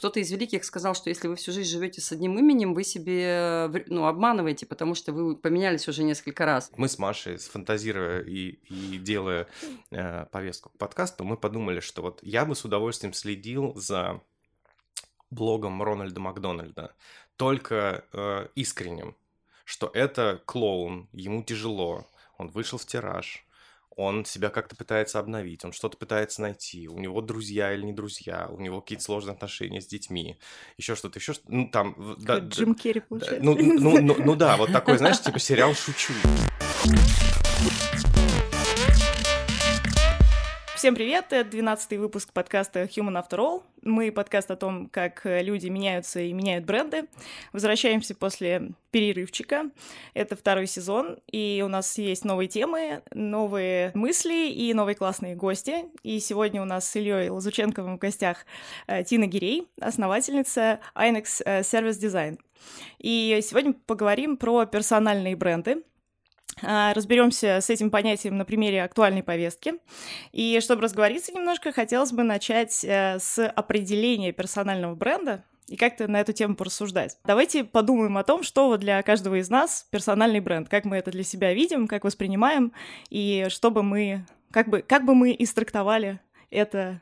кто-то из великих сказал, что если вы всю жизнь живете с одним именем, вы себе ну, обманываете, потому что вы поменялись уже несколько раз. Мы с Машей, сфантазируя и, и делая э, повестку к подкасту, мы подумали, что вот я бы с удовольствием следил за блогом Рональда Макдональда, только э, искренним, что это клоун, ему тяжело, он вышел в тираж, он себя как-то пытается обновить, он что-то пытается найти, у него друзья или не друзья, у него какие-то сложные отношения с детьми, еще что-то, еще что-то, ну там... Да, Джим Керри, получается. ну, ну, ну, ну да, вот такой, знаешь, типа сериал «Шучу». Всем привет! Это 12 выпуск подкаста Human After All. Мы подкаст о том, как люди меняются и меняют бренды. Возвращаемся после перерывчика. Это второй сезон, и у нас есть новые темы, новые мысли и новые классные гости. И сегодня у нас с Ильей Лазученковым в гостях э, Тина Гирей, основательница Inex э, Service Design. И сегодня поговорим про персональные бренды, Разберемся с этим понятием на примере актуальной повестки. И чтобы разговориться немножко, хотелось бы начать э, с определения персонального бренда и как-то на эту тему порассуждать. Давайте подумаем о том, что для каждого из нас персональный бренд, как мы это для себя видим, как воспринимаем, и чтобы мы, как бы, как бы мы истрактовали это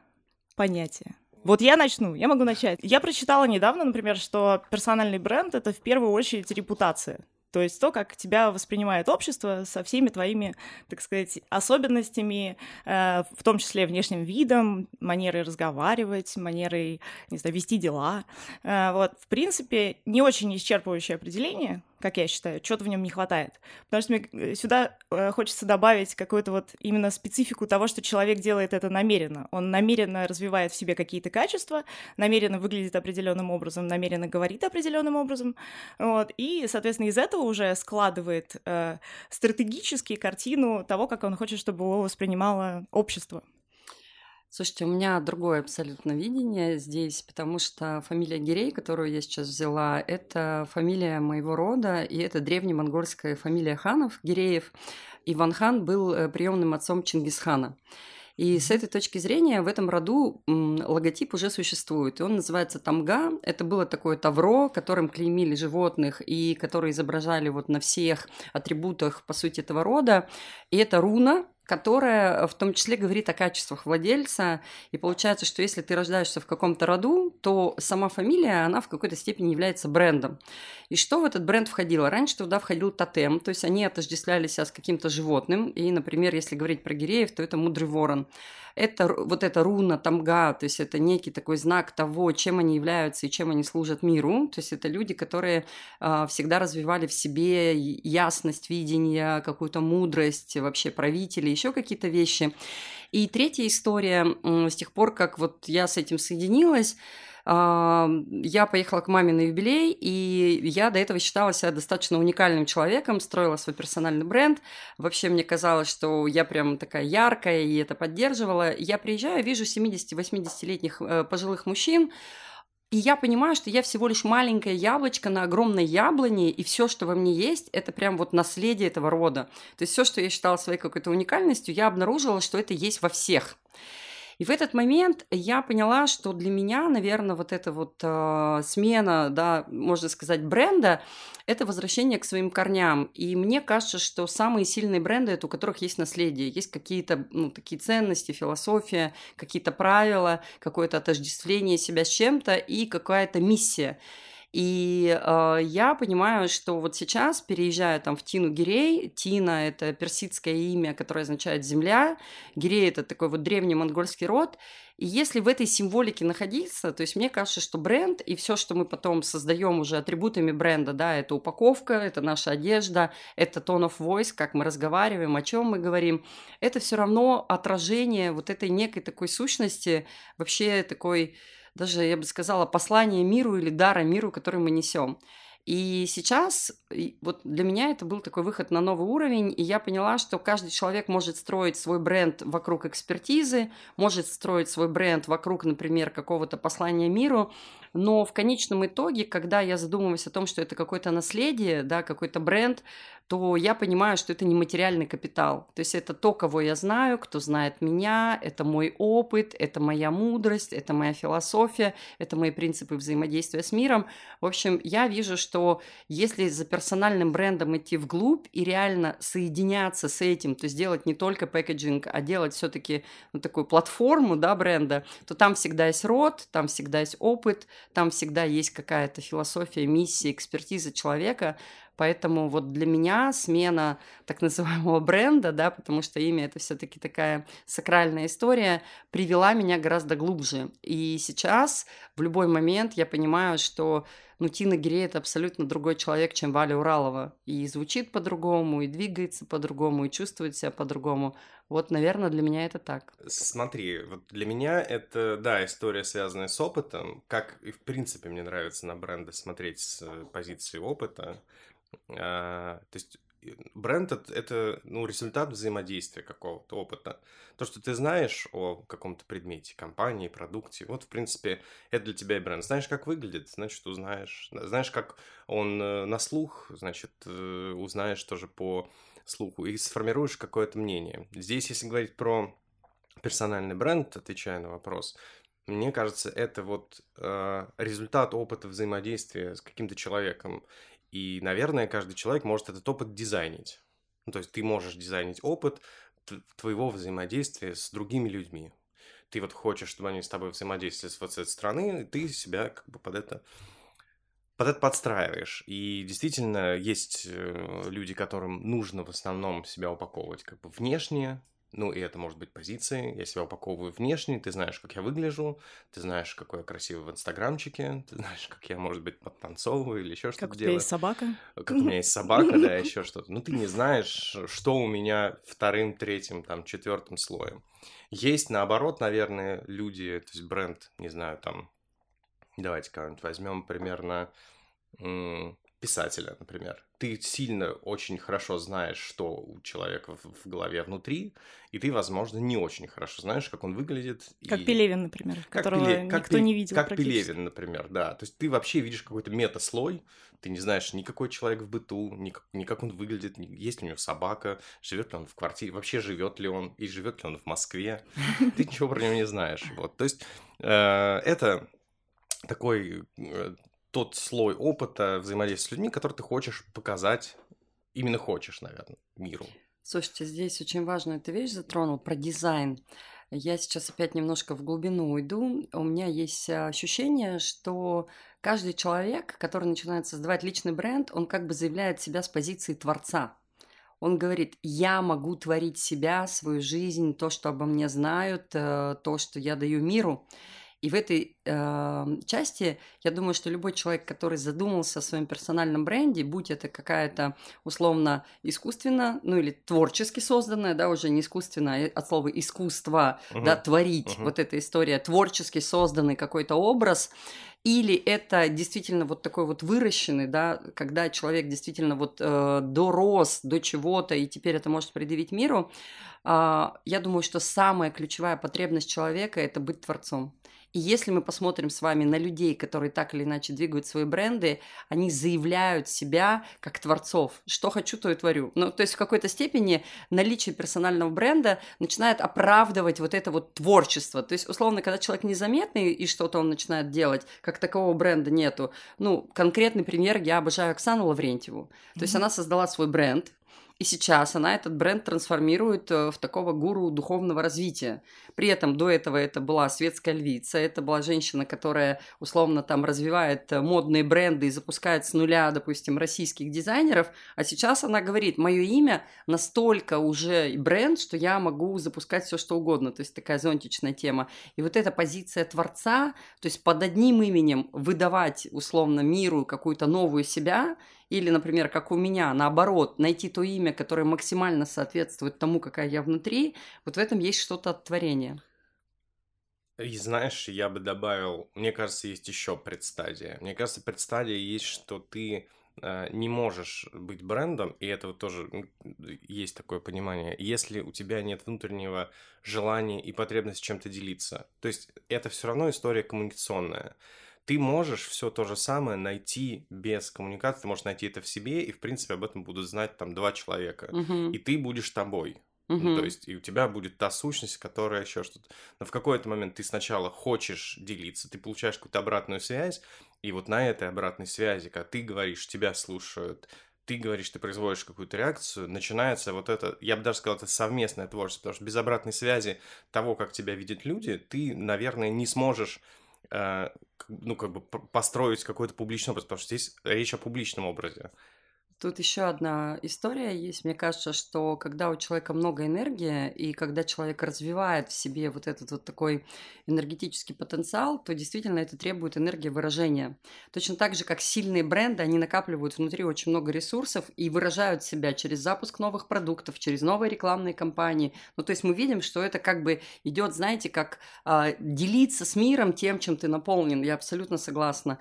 понятие. Вот я начну, я могу начать. Я прочитала недавно, например, что персональный бренд — это в первую очередь репутация. То есть то, как тебя воспринимает общество со всеми твоими, так сказать, особенностями, э, в том числе внешним видом, манерой разговаривать, манерой, не знаю, вести дела. Э, вот, в принципе, не очень исчерпывающее определение, как я считаю, чего-то в нем не хватает. Потому что мне э, сюда э, хочется добавить какую-то вот именно специфику того, что человек делает это намеренно. Он намеренно развивает в себе какие-то качества, намеренно выглядит определенным образом, намеренно говорит определенным образом. Вот, и, соответственно, из этого уже складывает э, стратегически картину того, как он хочет, чтобы его воспринимало общество. Слушайте, у меня другое абсолютно видение здесь, потому что фамилия Гирей, которую я сейчас взяла, это фамилия моего рода, и это древнемонгольская фамилия ханов, Гиреев. Иван хан был э, приемным отцом Чингисхана. И с этой точки зрения в этом роду логотип уже существует. И он называется Тамга. Это было такое тавро, которым клеймили животных и которые изображали вот на всех атрибутах, по сути, этого рода. И это руна, которая в том числе говорит о качествах владельца. И получается, что если ты рождаешься в каком-то роду, то сама фамилия, она в какой-то степени является брендом. И что в этот бренд входило? Раньше туда входил тотем, то есть они отождествляли себя с каким-то животным. И, например, если говорить про гиреев, то это мудрый ворон это вот эта руна тамга, то есть это некий такой знак того, чем они являются и чем они служат миру. То есть это люди, которые э, всегда развивали в себе ясность видения, какую-то мудрость, вообще правители, еще какие-то вещи. И третья история, с тех пор, как вот я с этим соединилась, я поехала к маме на юбилей, и я до этого считала себя достаточно уникальным человеком, строила свой персональный бренд. Вообще мне казалось, что я прям такая яркая, и это поддерживала. Я приезжаю, вижу 70-80-летних э, пожилых мужчин, и я понимаю, что я всего лишь маленькое яблочко на огромной яблоне, и все, что во мне есть, это прям вот наследие этого рода. То есть все, что я считала своей какой-то уникальностью, я обнаружила, что это есть во всех. И в этот момент я поняла, что для меня, наверное, вот эта вот э, смена, да, можно сказать, бренда, это возвращение к своим корням. И мне кажется, что самые сильные бренды это у которых есть наследие, есть какие-то ну, такие ценности, философия, какие-то правила, какое-то отождествление себя с чем-то и какая-то миссия. И э, я понимаю, что вот сейчас, переезжая там в Тину Гирей, Тина – это персидское имя, которое означает «земля», Гирей – это такой вот древний монгольский род, и если в этой символике находиться, то есть мне кажется, что бренд и все, что мы потом создаем уже атрибутами бренда, да, это упаковка, это наша одежда, это tone of voice, как мы разговариваем, о чем мы говорим, это все равно отражение вот этой некой такой сущности, вообще такой даже, я бы сказала, послание миру или дара миру, который мы несем. И сейчас вот для меня это был такой выход на новый уровень, и я поняла, что каждый человек может строить свой бренд вокруг экспертизы, может строить свой бренд вокруг, например, какого-то послания миру, но в конечном итоге, когда я задумываюсь о том, что это какое-то наследие, да, какой-то бренд, то я понимаю, что это не материальный капитал. То есть это то, кого я знаю, кто знает меня, это мой опыт, это моя мудрость, это моя философия, это мои принципы взаимодействия с миром. В общем, я вижу, что если за персональным брендом идти вглубь и реально соединяться с этим, то есть делать не только пэкэджинг, а делать все-таки ну, такую платформу да, бренда, то там всегда есть род, там всегда есть опыт, там всегда есть какая-то философия, миссия, экспертиза человека, Поэтому вот для меня смена так называемого бренда, да, потому что имя это все-таки такая сакральная история, привела меня гораздо глубже. И сейчас в любой момент я понимаю, что ну, Тина Гирей это абсолютно другой человек, чем Валя Уралова. И звучит по-другому, и двигается по-другому, и чувствует себя по-другому. Вот, наверное, для меня это так. Смотри, вот для меня это, да, история, связанная с опытом. Как и в принципе мне нравится на бренды смотреть с позиции опыта. А, то есть бренд это, это ну, результат взаимодействия какого-то опыта. То, что ты знаешь о каком-то предмете, компании, продукте, вот, в принципе, это для тебя и бренд. Знаешь, как выглядит, значит, узнаешь. Знаешь, как он э, на слух, значит, э, узнаешь тоже по слуху и сформируешь какое-то мнение. Здесь, если говорить про персональный бренд, отвечая на вопрос, мне кажется, это вот э, результат опыта взаимодействия с каким-то человеком. И, наверное, каждый человек может этот опыт дизайнить. Ну, то есть ты можешь дизайнить опыт твоего взаимодействия с другими людьми. Ты вот хочешь, чтобы они с тобой взаимодействовали с вот этой стороны, и ты себя как бы под это под это подстраиваешь. И действительно, есть э, люди, которым нужно в основном себя упаковывать как бы внешне, ну, и это может быть позиции. Я себя упаковываю внешне, ты знаешь, как я выгляжу, ты знаешь, какой я красивый в инстаграмчике, ты знаешь, как я, может быть, подтанцовываю или еще что-то делаю. Как у тебя есть собака? Как у меня есть собака, да, еще что-то. Ну, ты не знаешь, что у меня вторым, третьим, там, четвертым слоем. Есть, наоборот, наверное, люди, то есть бренд, не знаю, там, давайте кого-нибудь возьмем примерно писателя, например. Ты сильно очень хорошо знаешь, что у человека в, в голове внутри, и ты, возможно, не очень хорошо знаешь, как он выглядит. Как и... Пелевин, например, как которого Пеле... как никто Пеле... не видел Как Пелевин, например, да. То есть ты вообще видишь какой-то метаслой, ты не знаешь никакой человек в быту, ни как, ни как он выглядит, ни, есть ли у него собака, живет ли он в квартире, вообще живет ли он, и живет ли он в Москве. Ты ничего про него не знаешь. Вот. То есть э, это такой э, тот слой опыта взаимодействия с людьми, который ты хочешь показать, именно хочешь, наверное, миру. Слушайте, здесь очень важную эту вещь затронул про дизайн. Я сейчас опять немножко в глубину уйду. У меня есть ощущение, что каждый человек, который начинает создавать личный бренд, он как бы заявляет себя с позиции творца. Он говорит, я могу творить себя, свою жизнь, то, что обо мне знают, э, то, что я даю миру. И в этой э, части, я думаю, что любой человек, который задумался о своем персональном бренде, будь это какая-то условно искусственно, ну или творчески созданная, да, уже не искусственно, а от слова искусство, угу. да, творить, угу. вот эта история, творчески созданный какой-то образ, или это действительно вот такой вот выращенный, да, когда человек действительно вот э, дорос до чего-то и теперь это может предъявить миру, э, я думаю, что самая ключевая потребность человека – это быть творцом. И если мы посмотрим с вами на людей, которые так или иначе двигают свои бренды, они заявляют себя как творцов. Что хочу, то и творю. Ну, то есть в какой-то степени наличие персонального бренда начинает оправдывать вот это вот творчество. То есть, условно, когда человек незаметный и что-то он начинает делать, как такового бренда нету. Ну, конкретный пример, я обожаю Оксану Лаврентьеву. То mm-hmm. есть она создала свой бренд, и сейчас она этот бренд трансформирует э, в такого гуру духовного развития. При этом до этого это была светская львица, это была женщина, которая условно там развивает э, модные бренды и запускает с нуля, допустим, российских дизайнеров. А сейчас она говорит, мое имя настолько уже бренд, что я могу запускать все что угодно. То есть такая зонтичная тема. И вот эта позиция творца, то есть под одним именем выдавать условно миру какую-то новую себя – или, например, как у меня, наоборот, найти то имя, которое максимально соответствует тому, какая я внутри, вот в этом есть что-то от творения. И знаешь, я бы добавил, мне кажется, есть еще предстадия. Мне кажется, предстадия есть, что ты э, не можешь быть брендом, и это вот тоже есть такое понимание, если у тебя нет внутреннего желания и потребности чем-то делиться. То есть это все равно история коммуникационная ты можешь все то же самое найти без коммуникации, ты можешь найти это в себе, и, в принципе, об этом будут знать там два человека. Мгм. И ты будешь тобой. Ну, Мгм. то есть, и у тебя будет та сущность, которая еще что-то... Но в какой-то момент ты сначала хочешь делиться, ты получаешь какую-то обратную связь, и вот на этой обратной связи, когда ты говоришь, тебя слушают, ты говоришь, ты производишь какую-то реакцию, начинается вот это, я бы даже сказал, это совместное творчество, потому что без обратной связи того, как тебя видят люди, ты, наверное, не сможешь э, ну, как бы построить какой-то публичный образ, потому что здесь речь о публичном образе. Тут еще одна история есть. Мне кажется, что когда у человека много энергии, и когда человек развивает в себе вот этот вот такой энергетический потенциал, то действительно это требует энергии выражения. Точно так же, как сильные бренды, они накапливают внутри очень много ресурсов и выражают себя через запуск новых продуктов, через новые рекламные кампании. Ну, то есть мы видим, что это как бы идет, знаете, как а, делиться с миром тем, чем ты наполнен. Я абсолютно согласна.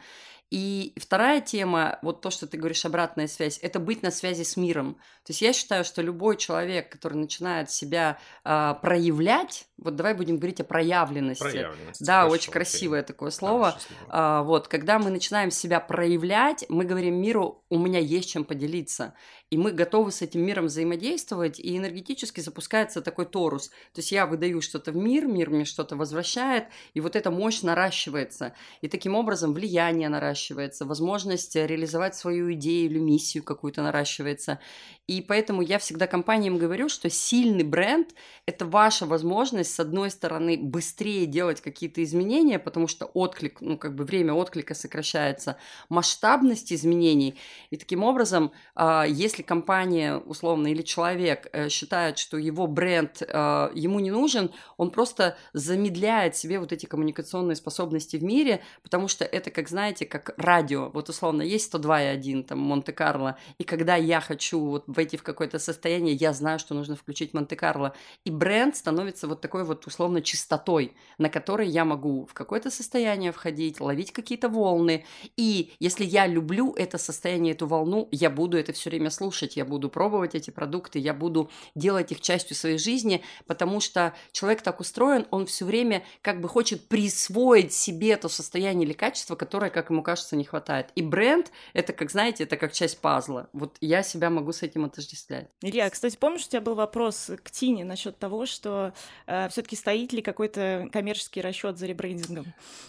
И вторая тема, вот то, что ты говоришь, обратная связь, это быть на связи с миром. То есть я считаю, что любой человек, который начинает себя а, проявлять, вот давай будем говорить о проявленности. Проявленность. Да, Хорошо, очень окей. красивое такое слово. Слово. А, вот, когда мы начинаем себя проявлять, мы говорим миру, у меня есть чем поделиться. И мы готовы с этим миром взаимодействовать, и энергетически запускается такой торус. То есть я выдаю что-то в мир, мир мне что-то возвращает, и вот эта мощь наращивается. И таким образом влияние наращивается, возможность реализовать свою идею или миссию какую-то наращивается. И поэтому я всегда компаниям говорю, что сильный бренд – это ваша возможность, с одной стороны, быстрее делать какие-то изменения, потому что отклик, ну, как бы время отклика сокращается, масштабность изменений. И таким образом, а, если компания, условно, или человек э, считает, что его бренд а, ему не нужен, он просто замедляет себе вот эти коммуникационные способности в мире, потому что это, как знаете, как радио. Вот условно, есть 102,1, там, Монте-Карло, и когда я хочу вот войти в какое-то состояние, я знаю, что нужно включить Монте-Карло. И бренд становится вот такой вот условно чистотой, на которой я могу в какое-то состояние входить, ловить какие-то волны. И если я люблю это состояние, эту волну, я буду это все время слушать, я буду пробовать эти продукты, я буду делать их частью своей жизни, потому что человек так устроен, он все время как бы хочет присвоить себе то состояние или качество, которое, как ему кажется, не хватает. И бренд, это, как знаете, это как часть пазла. Вот я себя могу с этим отождествлять. Илья, кстати, помнишь, у тебя был вопрос к Тине насчет того, что э, все-таки стоит ли какой-то коммерческий расчет за ребрендингом?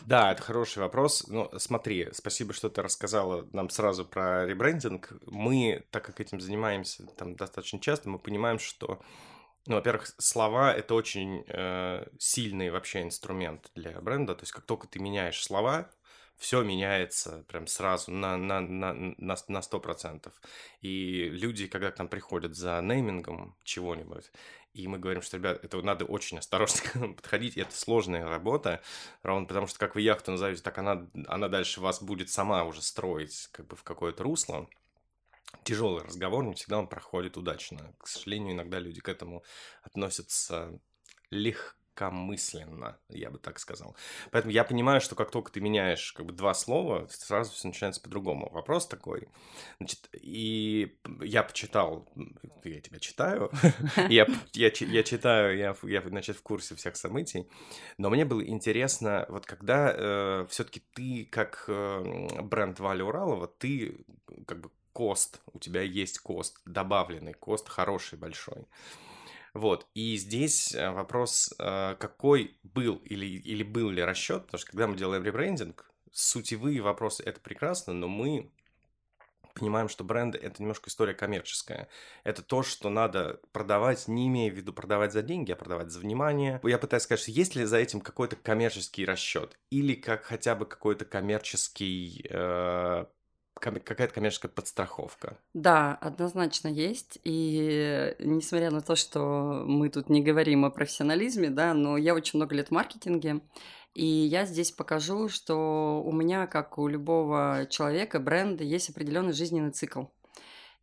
Да, это хороший вопрос. Ну, смотри, спасибо, что ты рассказала нам сразу про ребрендинг. Мы, так как этим занимаемся там достаточно часто, мы понимаем, что ну, во-первых, слова это очень э, сильный вообще инструмент для бренда. То есть, как только ты меняешь слова, все меняется прям сразу на, на, на, на, на 100%. И люди, когда к нам приходят за неймингом чего-нибудь, и мы говорим, что, ребят, это надо очень осторожно подходить, это сложная работа, ровно потому что как вы яхту назовете, так она, она дальше вас будет сама уже строить как бы в какое-то русло. Тяжелый разговор, не всегда он проходит удачно. К сожалению, иногда люди к этому относятся легкомысленно, я бы так сказал. Поэтому я понимаю, что как только ты меняешь как бы два слова, сразу все начинается по-другому. Вопрос такой. Значит, и я почитал, я тебя читаю, я, я, я читаю, я, я, значит, в курсе всех событий, но мне было интересно, вот когда все-таки ты, как э, бренд Валя Уралова, ты как бы кост, у тебя есть кост, добавленный кост, хороший, большой. Вот, и здесь э, вопрос, э, какой был или, или был ли расчет, потому что когда мы делаем ребрендинг, сутевые вопросы это прекрасно, но мы понимаем, что бренды это немножко история коммерческая. Это то, что надо продавать, не имея в виду продавать за деньги, а продавать за внимание. Я пытаюсь сказать, что есть ли за этим какой-то коммерческий расчет или как хотя бы какой-то коммерческий э, какая-то коммерческая подстраховка. Да, однозначно есть. И несмотря на то, что мы тут не говорим о профессионализме, да, но я очень много лет в маркетинге, и я здесь покажу, что у меня, как у любого человека, бренда, есть определенный жизненный цикл.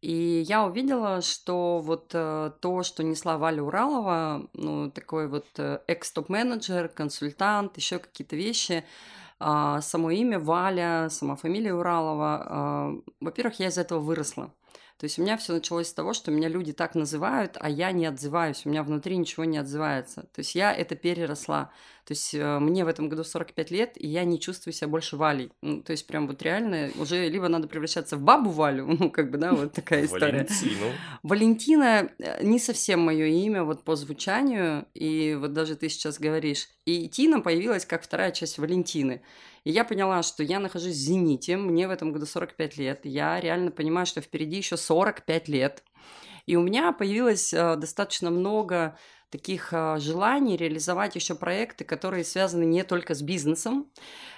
И я увидела, что вот э, то, что несла Валя Уралова, ну, такой вот э, экс-топ-менеджер, консультант, еще какие-то вещи, само имя Валя, сама фамилия Уралова, а, во-первых, я из этого выросла. То есть у меня все началось с того, что меня люди так называют, а я не отзываюсь, у меня внутри ничего не отзывается. То есть я это переросла. То есть э, мне в этом году 45 лет, и я не чувствую себя больше Валей. Ну, то есть прям вот реально уже либо надо превращаться в бабу Валю, ну, как бы, да, вот такая история. Валентину. Валентина э, не совсем мое имя вот по звучанию, и вот даже ты сейчас говоришь. И Тина появилась как вторая часть Валентины. И я поняла, что я нахожусь в зените, мне в этом году 45 лет, я реально понимаю, что впереди еще 45 лет. И у меня появилось э, достаточно много таких э, желаний реализовать еще проекты, которые связаны не только с бизнесом,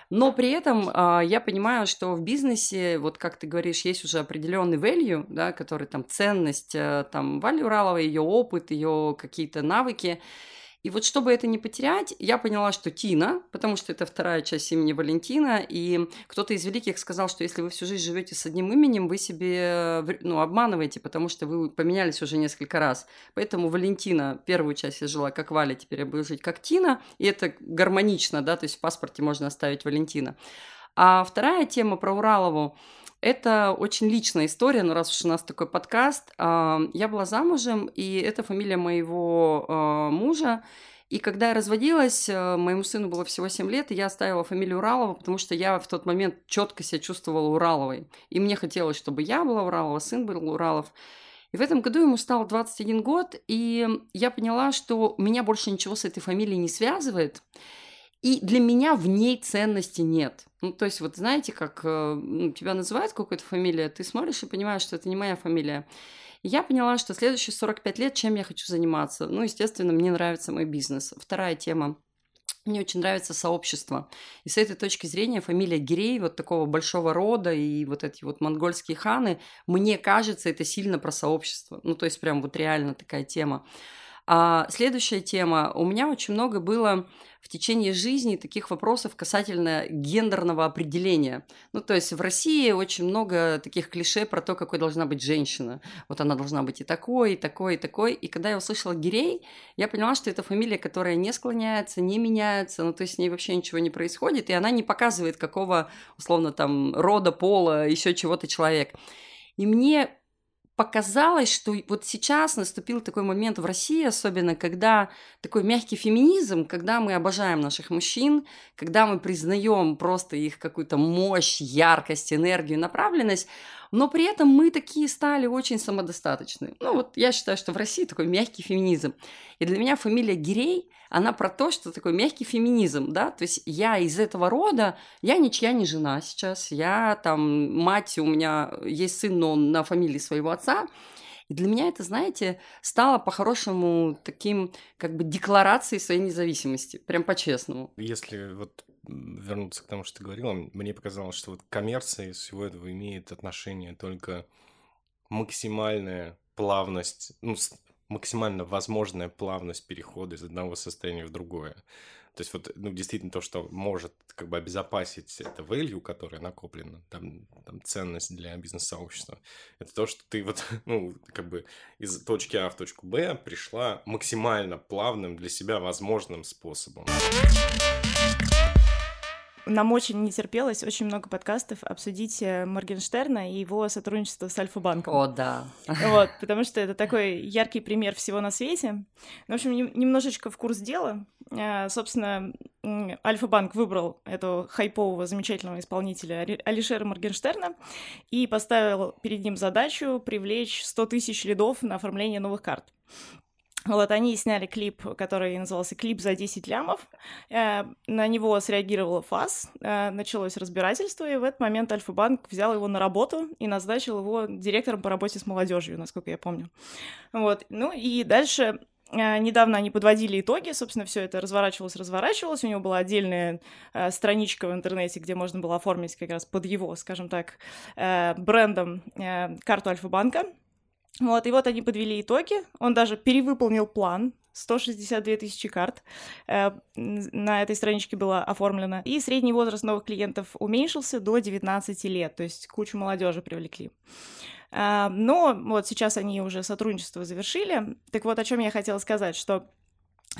но при этом э, я понимаю, что в бизнесе, вот как ты говоришь, есть уже определенный value, да, который там ценность, там Вали Уралова, ее опыт, ее какие-то навыки. И вот чтобы это не потерять, я поняла, что Тина, потому что это вторая часть имени Валентина, и кто-то из великих сказал, что если вы всю жизнь живете с одним именем, вы себе ну, обманываете, потому что вы поменялись уже несколько раз. Поэтому Валентина, первую часть я жила как Валя, теперь я буду жить как Тина, и это гармонично, да, то есть в паспорте можно оставить Валентина. А вторая тема про Уралову, это очень личная история, но раз уж у нас такой подкаст, а, я была замужем, и это фамилия моего а, мужа. И когда я разводилась, а, моему сыну было всего 7 лет, и я оставила фамилию Уралова, потому что я в тот момент четко себя чувствовала Ураловой. И мне хотелось, чтобы я была Уралова, сын был Уралов. И в этом году ему стало 21 год, и я поняла, что меня больше ничего с этой фамилией не связывает. И для меня в ней ценности нет. Ну, то есть, вот знаете, как э, ну, тебя называют какой-то фамилия, ты смотришь и понимаешь, что это не моя фамилия. И я поняла, что следующие 45 лет, чем я хочу заниматься. Ну, естественно, мне нравится мой бизнес. Вторая тема. Мне очень нравится сообщество. И с этой точки зрения фамилия Гирей, вот такого большого рода, и вот эти вот монгольские ханы, мне кажется, это сильно про сообщество. Ну, то есть прям вот реально такая тема. А следующая тема. У меня очень много было в течение жизни таких вопросов касательно гендерного определения. Ну, то есть в России очень много таких клише про то, какой должна быть женщина. Вот она должна быть и такой, и такой, и такой. И когда я услышала Гирей, я поняла, что это фамилия, которая не склоняется, не меняется, ну, то есть с ней вообще ничего не происходит, и она не показывает, какого, условно, там, рода, пола, еще чего-то человек. И мне показалось, что вот сейчас наступил такой момент в России, особенно когда такой мягкий феминизм, когда мы обожаем наших мужчин, когда мы признаем просто их какую-то мощь, яркость, энергию, направленность, но при этом мы такие стали очень самодостаточны. Ну вот я считаю, что в России такой мягкий феминизм. И для меня фамилия Гирей, она про то, что такой мягкий феминизм, да, то есть я из этого рода, я ничья не жена сейчас, я там, мать, у меня есть сын, но он на фамилии своего отца, и для меня это, знаете, стало по-хорошему таким как бы декларацией своей независимости, прям по-честному. Если вот вернуться к тому, что ты говорила, мне показалось, что вот коммерция из всего этого имеет отношение только максимальная плавность, ну, максимально возможная плавность перехода из одного состояния в другое. То есть вот, ну, действительно то, что может как бы обезопасить это value, которое накоплено, там, там ценность для бизнес-сообщества, это то, что ты вот, ну, как бы из точки А в точку Б пришла максимально плавным для себя возможным способом нам очень не терпелось очень много подкастов обсудить э, Моргенштерна и его сотрудничество с Альфа-банком. О, да. Вот, потому что это такой яркий пример всего на свете. Ну, в общем, немножечко в курс дела. Э, собственно, Альфа-банк выбрал этого хайпового, замечательного исполнителя Алишера Моргенштерна и поставил перед ним задачу привлечь 100 тысяч лидов на оформление новых карт. Вот они сняли клип, который назывался «Клип за 10 лямов». Э, на него среагировала ФАС, э, началось разбирательство, и в этот момент Альфа-банк взял его на работу и назначил его директором по работе с молодежью, насколько я помню. Вот. Ну и дальше э, Недавно они подводили итоги, собственно, все это разворачивалось, разворачивалось. У него была отдельная э, страничка в интернете, где можно было оформить как раз под его, скажем так, э, брендом э, карту Альфа-банка. Вот, и вот они подвели итоги. Он даже перевыполнил план. 162 тысячи карт э, на этой страничке было оформлено. И средний возраст новых клиентов уменьшился до 19 лет, то есть кучу молодежи привлекли. Э, но вот сейчас они уже сотрудничество завершили. Так вот, о чем я хотела сказать, что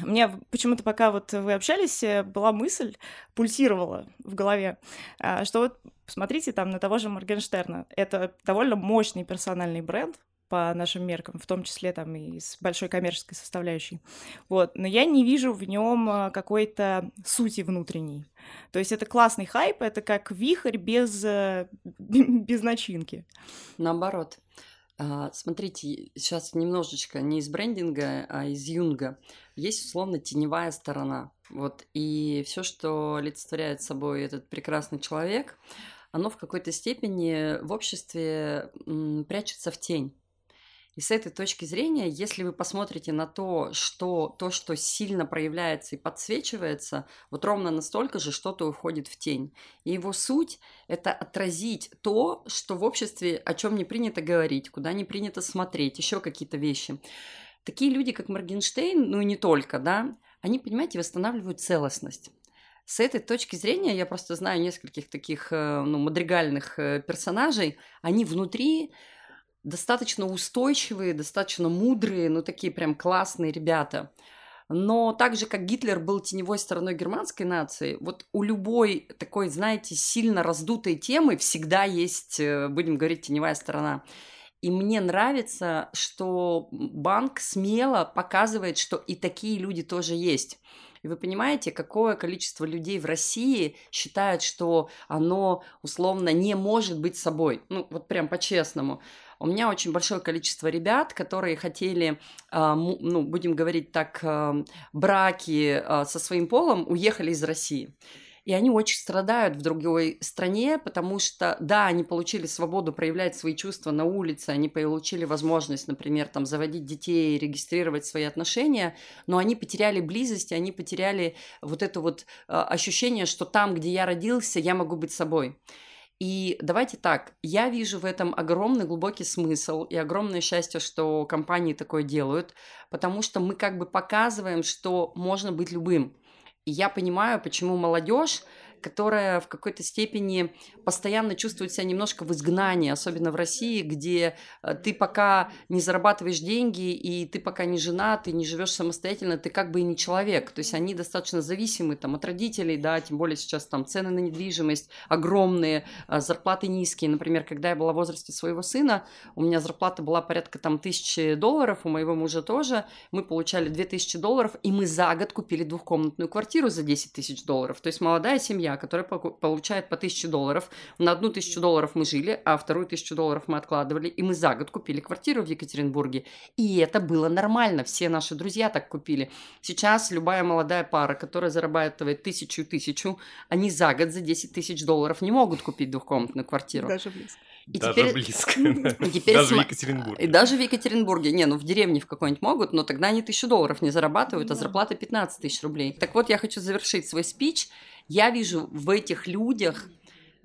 меня почему-то, пока вот вы общались, э, была мысль, пульсировала в голове, а, что вот посмотрите там на того же Моргенштерна. Это довольно мощный персональный бренд, по нашим меркам, в том числе там и с большой коммерческой составляющей. Вот. Но я не вижу в нем а, какой-то сути внутренней. То есть это классный хайп, это как вихрь без, э, без начинки. Наоборот. А, смотрите, сейчас немножечко не из брендинга, а из юнга. Есть условно теневая сторона. Вот, и все, что олицетворяет собой этот прекрасный человек, оно в какой-то степени в обществе прячется в тень. И с этой точки зрения, если вы посмотрите на то, что то, что сильно проявляется и подсвечивается, вот ровно настолько же что-то уходит в тень. И его суть – это отразить то, что в обществе, о чем не принято говорить, куда не принято смотреть, еще какие-то вещи. Такие люди, как Моргенштейн, ну и не только, да, они, понимаете, восстанавливают целостность. С этой точки зрения я просто знаю нескольких таких э, ну, мадригальных э, персонажей. Они внутри достаточно устойчивые, достаточно мудрые, ну такие прям классные ребята. Но так же, как Гитлер был теневой стороной германской нации, вот у любой такой, знаете, сильно раздутой темы всегда есть, э, будем говорить, теневая сторона. И мне нравится, что банк смело показывает, что и такие люди тоже есть. И вы понимаете, какое количество людей в России считают, что оно условно не может быть собой. Ну, вот прям по-честному. У меня очень большое количество ребят, которые хотели, а, ну, будем говорить так, а, браки а, со своим полом, уехали из России и они очень страдают в другой стране, потому что, да, они получили свободу проявлять свои чувства на улице, они получили возможность, например, там, заводить детей, регистрировать свои отношения, но они потеряли близость, они потеряли вот это вот ощущение, что там, где я родился, я могу быть собой. И давайте так, я вижу в этом огромный глубокий смысл и огромное счастье, что компании такое делают, потому что мы как бы показываем, что можно быть любым. И я понимаю, почему молодежь которая в какой-то степени постоянно чувствует себя немножко в изгнании, особенно в России, где э, ты пока не зарабатываешь деньги, и ты пока не женат, ты не живешь самостоятельно, ты как бы и не человек. То есть они достаточно зависимы там, от родителей, да, тем более сейчас там цены на недвижимость огромные, а зарплаты низкие. Например, когда я была в возрасте своего сына, у меня зарплата была порядка там тысячи долларов, у моего мужа тоже. Мы получали 2000 долларов, и мы за год купили двухкомнатную квартиру за 10 тысяч долларов. То есть молодая семья, которая получает по 1000 долларов. На одну тысячу долларов мы жили, а вторую тысячу долларов мы откладывали, и мы за год купили квартиру в Екатеринбурге. И это было нормально, все наши друзья так купили. Сейчас любая молодая пара, которая зарабатывает тысячу тысячу, они за год за 10 тысяч долларов не могут купить двухкомнатную квартиру. Даже близко. И даже теперь... близко. И теперь даже см... в Екатеринбурге. И даже в Екатеринбурге. Не, ну в деревне в какой-нибудь могут, но тогда они тысячу долларов не зарабатывают, а зарплата 15 тысяч рублей. Так вот, я хочу завершить свой спич я вижу в этих людях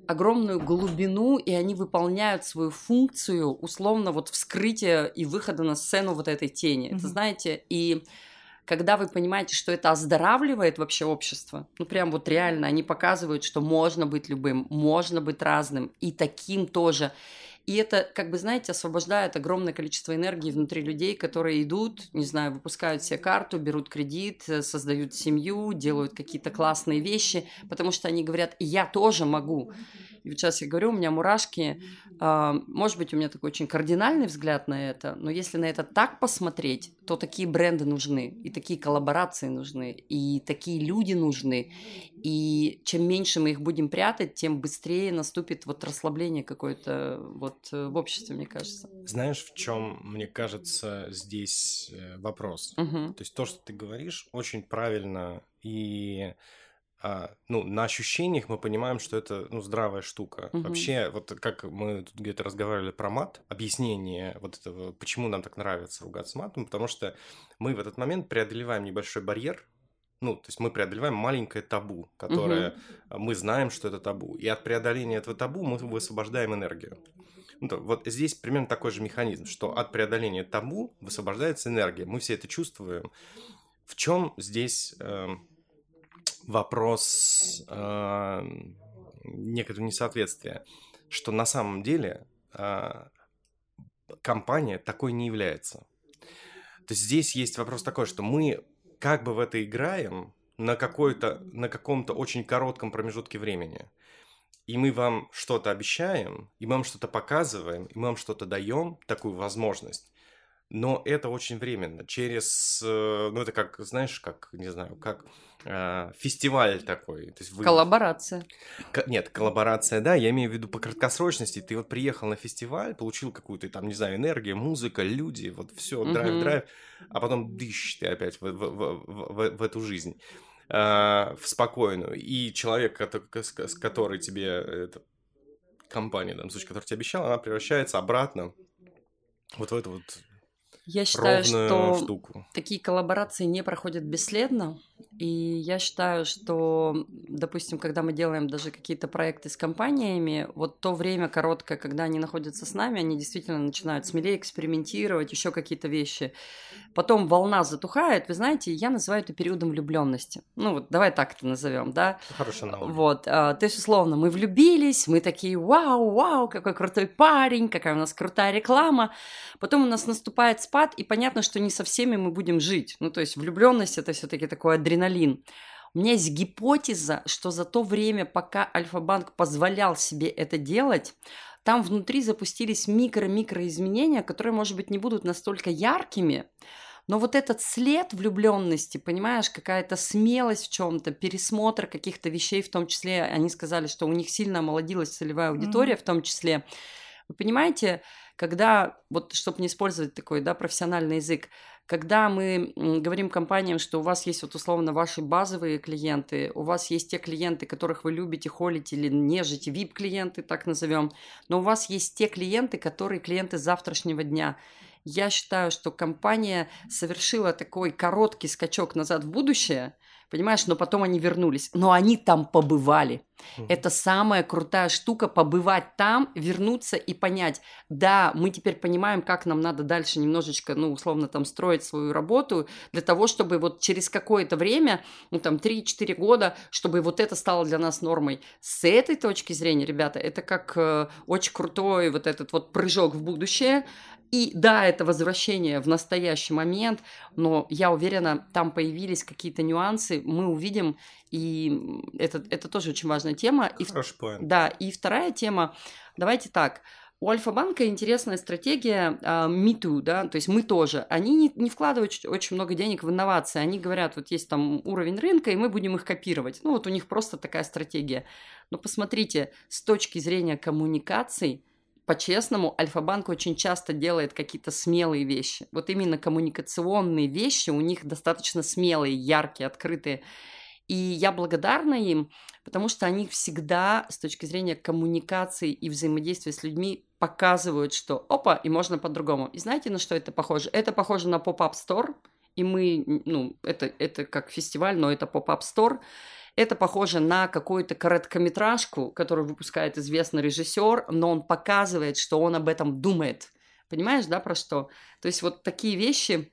огромную глубину, и они выполняют свою функцию, условно, вот вскрытия и выхода на сцену вот этой тени. Mm-hmm. Это, знаете, и когда вы понимаете, что это оздоравливает вообще общество, ну прям вот реально, они показывают, что можно быть любым, можно быть разным, и таким тоже. И это, как бы, знаете, освобождает огромное количество энергии внутри людей, которые идут, не знаю, выпускают себе карту, берут кредит, э, создают семью, делают какие-то классные вещи, потому что они говорят, я тоже могу. И вот сейчас я говорю, у меня мурашки. А, может быть, у меня такой очень кардинальный взгляд на это, но если на это так посмотреть, то такие бренды нужны, и такие коллаборации нужны, и такие люди нужны. И чем меньше мы их будем прятать, тем быстрее наступит вот расслабление какое-то вот э, в обществе, мне кажется. Знаешь, в чем, мне кажется, здесь э, вопрос? Угу. То есть то, что ты говоришь, очень правильно и а, ну, на ощущениях мы понимаем, что это, ну, здравая штука. Угу. Вообще, вот как мы тут где-то разговаривали про мат, объяснение вот этого, почему нам так нравится ругаться матом, потому что мы в этот момент преодолеваем небольшой барьер, ну, то есть мы преодолеваем маленькое табу, которое угу. мы знаем, что это табу. И от преодоления этого табу мы высвобождаем энергию. Ну, то, вот здесь примерно такой же механизм, что от преодоления табу высвобождается энергия. Мы все это чувствуем. В чем здесь э, вопрос э, некоторого несоответствия, что на самом деле э, компания такой не является. То есть здесь есть вопрос такой, что мы как бы в это играем на, какой-то, на каком-то очень коротком промежутке времени. И мы вам что-то обещаем, и мы вам что-то показываем, и мы вам что-то даем, такую возможность но это очень временно. Через, э, ну это как, знаешь, как, не знаю, как фестиваль такой. То есть вы... Коллаборация. К... Нет, коллаборация, да, я имею в виду по краткосросрочности. Ты вот приехал на фестиваль, получил какую-то там, не знаю, энергию, музыка, люди, вот все, драйв-драйв, а потом дыщ ты опять в, в, в, в, в эту жизнь э, в спокойную. И человек, который тебе, это, компания, данном случае, которая тебе обещала, она превращается обратно вот в эту вот я считаю, что штуку. такие коллаборации не проходят бесследно. И я считаю, что, допустим, когда мы делаем даже какие-то проекты с компаниями, вот то время короткое, когда они находятся с нами, они действительно начинают смелее экспериментировать, еще какие-то вещи. Потом волна затухает, вы знаете, я называю это периодом влюбленности. Ну вот, давай так это назовем, да? Хорошая аналогия. Вот, а, то есть, условно, мы влюбились, мы такие, вау, вау, какой крутой парень, какая у нас крутая реклама. Потом у нас наступает спад, и понятно, что не со всеми мы будем жить. Ну, то есть, влюбленность это все-таки такой адреналин. У меня есть гипотеза, что за то время, пока Альфа-банк позволял себе это делать, там внутри запустились микро-микро изменения, которые, может быть, не будут настолько яркими, но вот этот след влюбленности, понимаешь, какая-то смелость в чем-то, пересмотр каких-то вещей, в том числе, они сказали, что у них сильно омолодилась целевая аудитория, mm-hmm. в том числе. Вы понимаете, когда, вот чтобы не использовать такой, да, профессиональный язык, когда мы говорим компаниям, что у вас есть вот условно ваши базовые клиенты, у вас есть те клиенты, которых вы любите, холите или нежите, VIP-клиенты, так назовем, но у вас есть те клиенты, которые клиенты завтрашнего дня. Я считаю, что компания совершила такой короткий скачок назад в будущее – понимаешь, но потом они вернулись. Но они там побывали. Угу. Это самая крутая штука побывать там, вернуться и понять, да, мы теперь понимаем, как нам надо дальше немножечко, ну, условно, там строить свою работу для того, чтобы вот через какое-то время, ну, там, 3-4 года, чтобы вот это стало для нас нормой. С этой точки зрения, ребята, это как э, очень крутой вот этот вот прыжок в будущее, и да, это возвращение в настоящий момент, но я уверена, там появились какие-то нюансы, мы увидим, и это, это тоже очень важная тема. Хороший и, Да, и вторая тема, давайте так, у Альфа-банка интересная стратегия uh, Me Too, да, то есть мы тоже. Они не, не вкладывают очень много денег в инновации. Они говорят, вот есть там уровень рынка, и мы будем их копировать. Ну, вот у них просто такая стратегия. Но посмотрите, с точки зрения коммуникаций, по-честному, Альфа-банк очень часто делает какие-то смелые вещи. Вот именно коммуникационные вещи у них достаточно смелые, яркие, открытые. И я благодарна им, потому что они всегда с точки зрения коммуникации и взаимодействия с людьми показывают, что опа, и можно по-другому. И знаете, на что это похоже? Это похоже на pop-up store, и мы, ну, это, это как фестиваль, но это pop-up store, это похоже на какую-то короткометражку, которую выпускает известный режиссер, но он показывает, что он об этом думает. Понимаешь, да, про что? То есть вот такие вещи,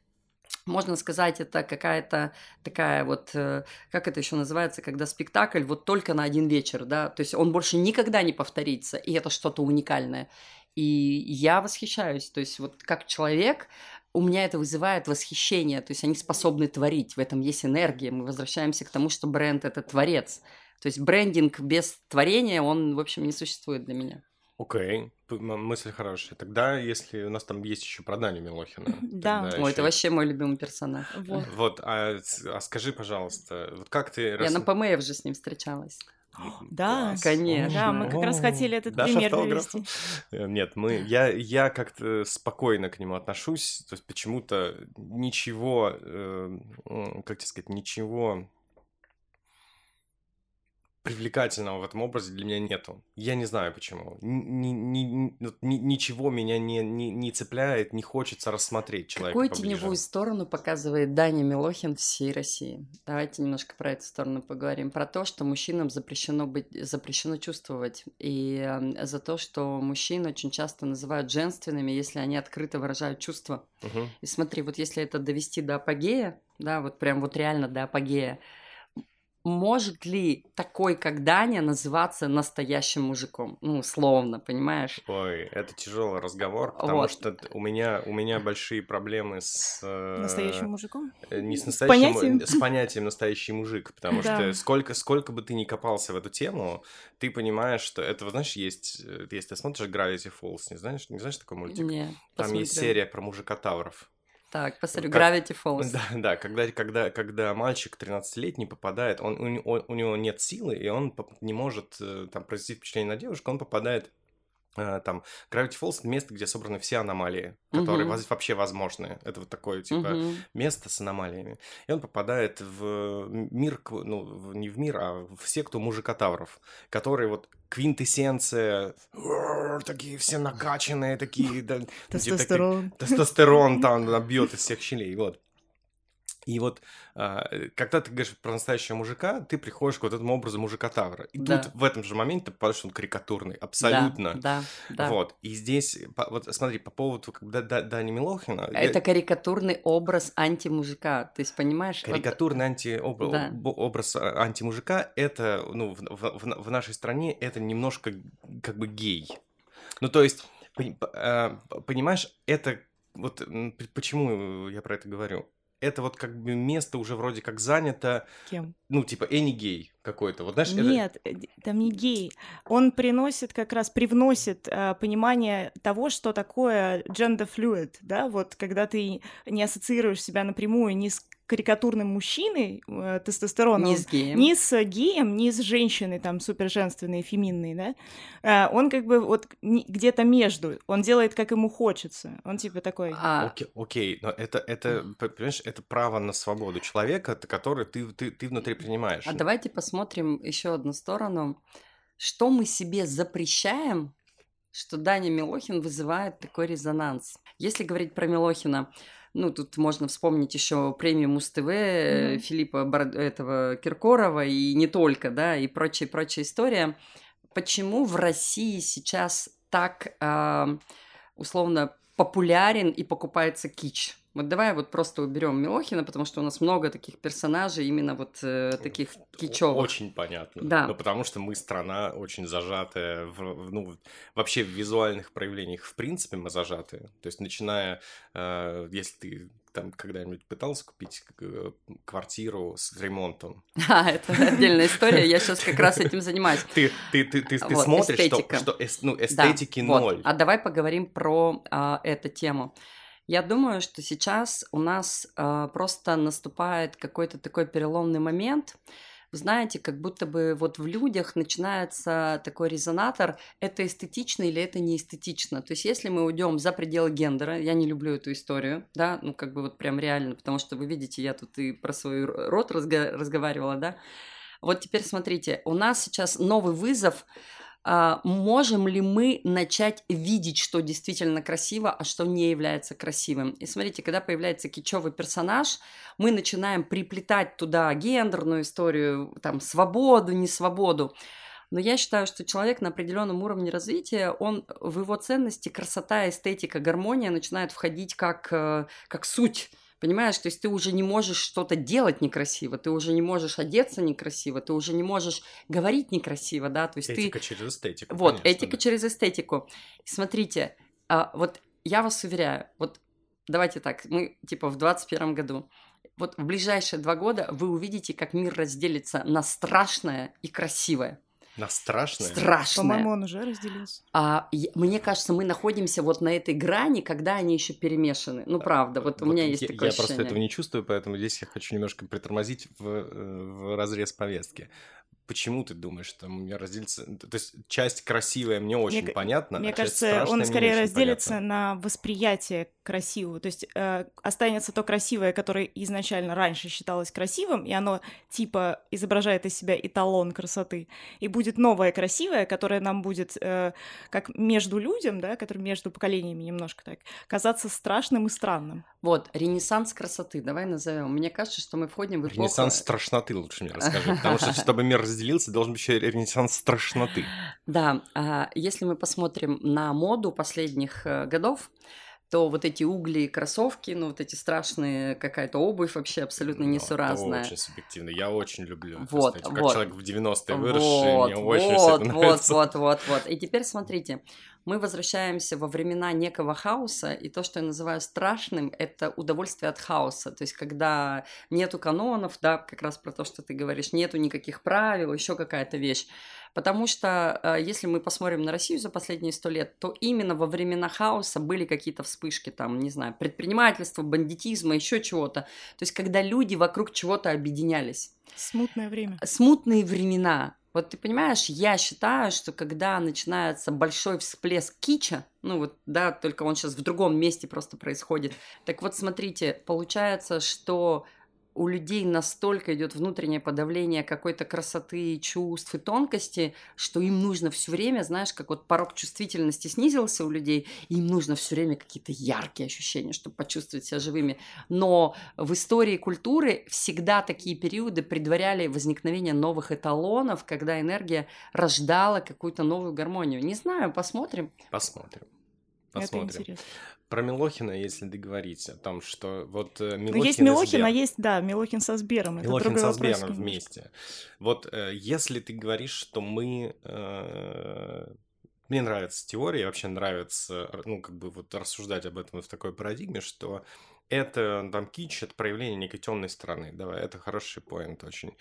можно сказать, это какая-то такая вот, э, как это еще называется, когда спектакль вот только на один вечер, да, то есть он больше никогда не повторится, и это что-то уникальное. И я восхищаюсь, то есть вот как человек, у меня это вызывает восхищение, то есть они способны творить, в этом есть энергия, мы возвращаемся к тому, что бренд – это творец. То есть брендинг без творения, он, в общем, не существует для меня. Окей, okay. мысль хорошая. Тогда, если у нас там есть еще про Даню Милохина. Да. О, это вообще мой любимый персонаж. Вот, вот а, а скажи, пожалуйста, вот как ты... Я на ПМФ же с ним встречалась. Да, конечно. Да, мы как раз хотели этот пример автограф? привести. Э, нет, мы, я, я как-то спокойно к нему отношусь, то есть почему-то ничего, э, как тебе сказать, ничего привлекательного в этом образе для меня нету. Я не знаю почему. Ни, ни, ни, ничего меня не, не, не цепляет, не хочется рассмотреть человека Какую поближе. теневую сторону показывает Даня Милохин всей России? Давайте немножко про эту сторону поговорим. Про то, что мужчинам запрещено, быть, запрещено чувствовать. И э, за то, что мужчин очень часто называют женственными, если они открыто выражают чувства. Угу. И смотри, вот если это довести до апогея, да, вот прям вот реально до апогея, может ли такой, как Даня, называться настоящим мужиком? Ну, условно, понимаешь? Ой, это тяжелый разговор, потому вот. что у меня, у меня большие проблемы с... Э, настоящим мужиком? Э, не с настоящим... С понятием, с понятием настоящий мужик, потому что сколько, сколько бы ты ни копался в эту тему, ты понимаешь, что это, вот, знаешь, есть... Э, если ты смотришь Gravity Falls, не знаешь, не знаешь такой мультик? Нет, Там посмотрю. есть серия про мужика-тавров. Так, посмотрю, как... Gravity Falls. Да, да, когда, когда, когда мальчик 13-летний попадает, он, у, у него нет силы, и он не может э, там произвести впечатление на девушку, он попадает там Gravity Falls место, где собраны все аномалии, которые uh-huh. вообще возможны. Это вот такое типа uh-huh. место с аномалиями. И он попадает в мир, ну не в мир, а в секту мужикотавров, которые вот квинтэссенция, такие все накачанные, такие... Да, тестостерон. Тестостерон там бьет из всех щелей, вот. И вот, а, когда ты говоришь про настоящего мужика, ты приходишь к вот этому образу мужика-тавра. И да. тут в этом же моменте ты попадаешь, что он карикатурный, абсолютно. Да, да, да. Вот. И здесь, вот смотри, по поводу когда Дани Милохина... Это я... карикатурный образ антимужика, то есть, понимаешь? Карикатурный вот... анти... да. образ а, антимужика, это, ну, в, в, в нашей стране это немножко как бы гей. Ну, то есть, а, понимаешь, это вот почему я про это говорю? Это вот как бы место уже вроде как занято. Кем? Ну, типа Энни гей какой-то. Вот знаешь, Нет, это... там не гей. Он приносит как раз, привносит э, понимание того, что такое gender fluid, да, вот когда ты не ассоциируешь себя напрямую ни с карикатурным мужчиной э, тестостероном, ни с геем, ни с геем, ни с женщиной там супер женственной, феминной, да, э, он как бы вот где-то между, он делает как ему хочется, он типа такой. А... Окей, окей, но это это понимаешь, это право на свободу человека, который ты ты ты внутри принимаешь. А давайте посмотрим еще одну сторону, что мы себе запрещаем, что Даня Милохин вызывает такой резонанс. Если говорить про Милохина, ну, тут можно вспомнить еще премию Муз-ТВ mm-hmm. Филиппа Бар... этого Киркорова и не только, да, и прочая-прочая история. Почему в России сейчас так э, условно популярен и покупается кич? Вот давай вот просто уберем Милохина, потому что у нас много таких персонажей, именно вот э, таких кичевых. Очень понятно. Да. Ну, потому что мы страна очень зажатая, в, ну, вообще в визуальных проявлениях, в принципе, мы зажаты. То есть, начиная, э, если ты там когда-нибудь пытался купить э, квартиру с ремонтом? А, это отдельная история, я сейчас как раз этим занимаюсь. Ты, ты, ты, ты, ты вот, смотришь, эстетика. что, что эс, ну, эстетики да, ноль. Вот. А давай поговорим про а, эту тему. Я думаю, что сейчас у нас э, просто наступает какой-то такой переломный момент. Знаете, как будто бы вот в людях начинается такой резонатор, это эстетично или это не эстетично. То есть если мы уйдем за пределы гендера, я не люблю эту историю, да, ну как бы вот прям реально, потому что вы видите, я тут и про свой рот разго- разговаривала, да. Вот теперь смотрите, у нас сейчас новый вызов можем ли мы начать видеть, что действительно красиво, а что не является красивым. И смотрите, когда появляется кичевый персонаж, мы начинаем приплетать туда гендерную историю, там, свободу, не свободу. Но я считаю, что человек на определенном уровне развития, он в его ценности красота, эстетика, гармония начинает входить как, э, как суть Понимаешь, то есть ты уже не можешь что-то делать некрасиво, ты уже не можешь одеться некрасиво, ты уже не можешь говорить некрасиво, да, то есть этика ты... через эстетику. Вот, конечно, этика да. через эстетику. Смотрите, а, вот я вас уверяю, вот давайте так, мы типа в 21 году, вот в ближайшие два года вы увидите, как мир разделится на страшное и красивое. На страшное? Страшное. По-моему, он уже разделился. А, я, мне кажется, мы находимся вот на этой грани, когда они еще перемешаны. Ну, правда, вот, вот у меня есть я, такое Я ощущение. просто этого не чувствую, поэтому здесь я хочу немножко притормозить в, э, в разрез повестки. Почему ты думаешь, что у меня разделится? То есть часть красивая мне очень мне, понятна, Мне а кажется, он скорее разделится понятна. на восприятие красивого. То есть э, останется то красивое, которое изначально раньше считалось красивым, и оно типа изображает из себя эталон красоты. И будет новое красивое, которое нам будет э, как между людям, да, который между поколениями немножко так, казаться страшным и странным. Вот, ренессанс красоты, давай назовем. Мне кажется, что мы входим в эпоху... Ренессанс страшноты лучше мне расскажи, потому что, чтобы мир разделился, должен быть еще ренессанс страшноты. Да, а, если мы посмотрим на моду последних э, годов, то вот эти угли и кроссовки, ну вот эти страшные, какая-то обувь вообще абсолютно Ну, несуразная. Это очень субъективно. Я очень люблю. Вот, кстати. Как вот. человек в 90-е выросший, Вот, мне очень вот, это вот, нравится. вот, вот, вот. И теперь смотрите, мы возвращаемся во времена некого хаоса, и то, что я называю страшным, это удовольствие от хаоса. То есть, когда нету канонов, да, как раз про то, что ты говоришь, нету никаких правил, еще какая-то вещь. Потому что э, если мы посмотрим на Россию за последние сто лет, то именно во времена хаоса были какие-то вспышки, там, не знаю, предпринимательства, бандитизма, еще чего-то. То есть, когда люди вокруг чего-то объединялись Смутное время. смутные времена. Вот ты понимаешь, я считаю, что когда начинается большой всплеск кича, ну вот, да, только он сейчас в другом месте просто происходит. Так вот, смотрите, получается, что у людей настолько идет внутреннее подавление какой-то красоты, чувств и тонкости, что им нужно все время, знаешь, как вот порог чувствительности снизился у людей, им нужно все время какие-то яркие ощущения, чтобы почувствовать себя живыми. Но в истории культуры всегда такие периоды предваряли возникновение новых эталонов, когда энергия рождала какую-то новую гармонию. Не знаю, посмотрим. Посмотрим. Это Посмотрим. интересно. Про Милохина, если договорить о том, что вот э, Милохин Ну, есть и Милохин, а есть, да, Милохин со Сбером. Это Милохин другой со Сбером вместе. Вот э, если ты говоришь, что мы... э, мне нравится теория, вообще нравится, ну, как бы вот рассуждать об этом в такой парадигме, что это, там, кич, это проявление некой темной стороны. Давай, это хороший поинт очень.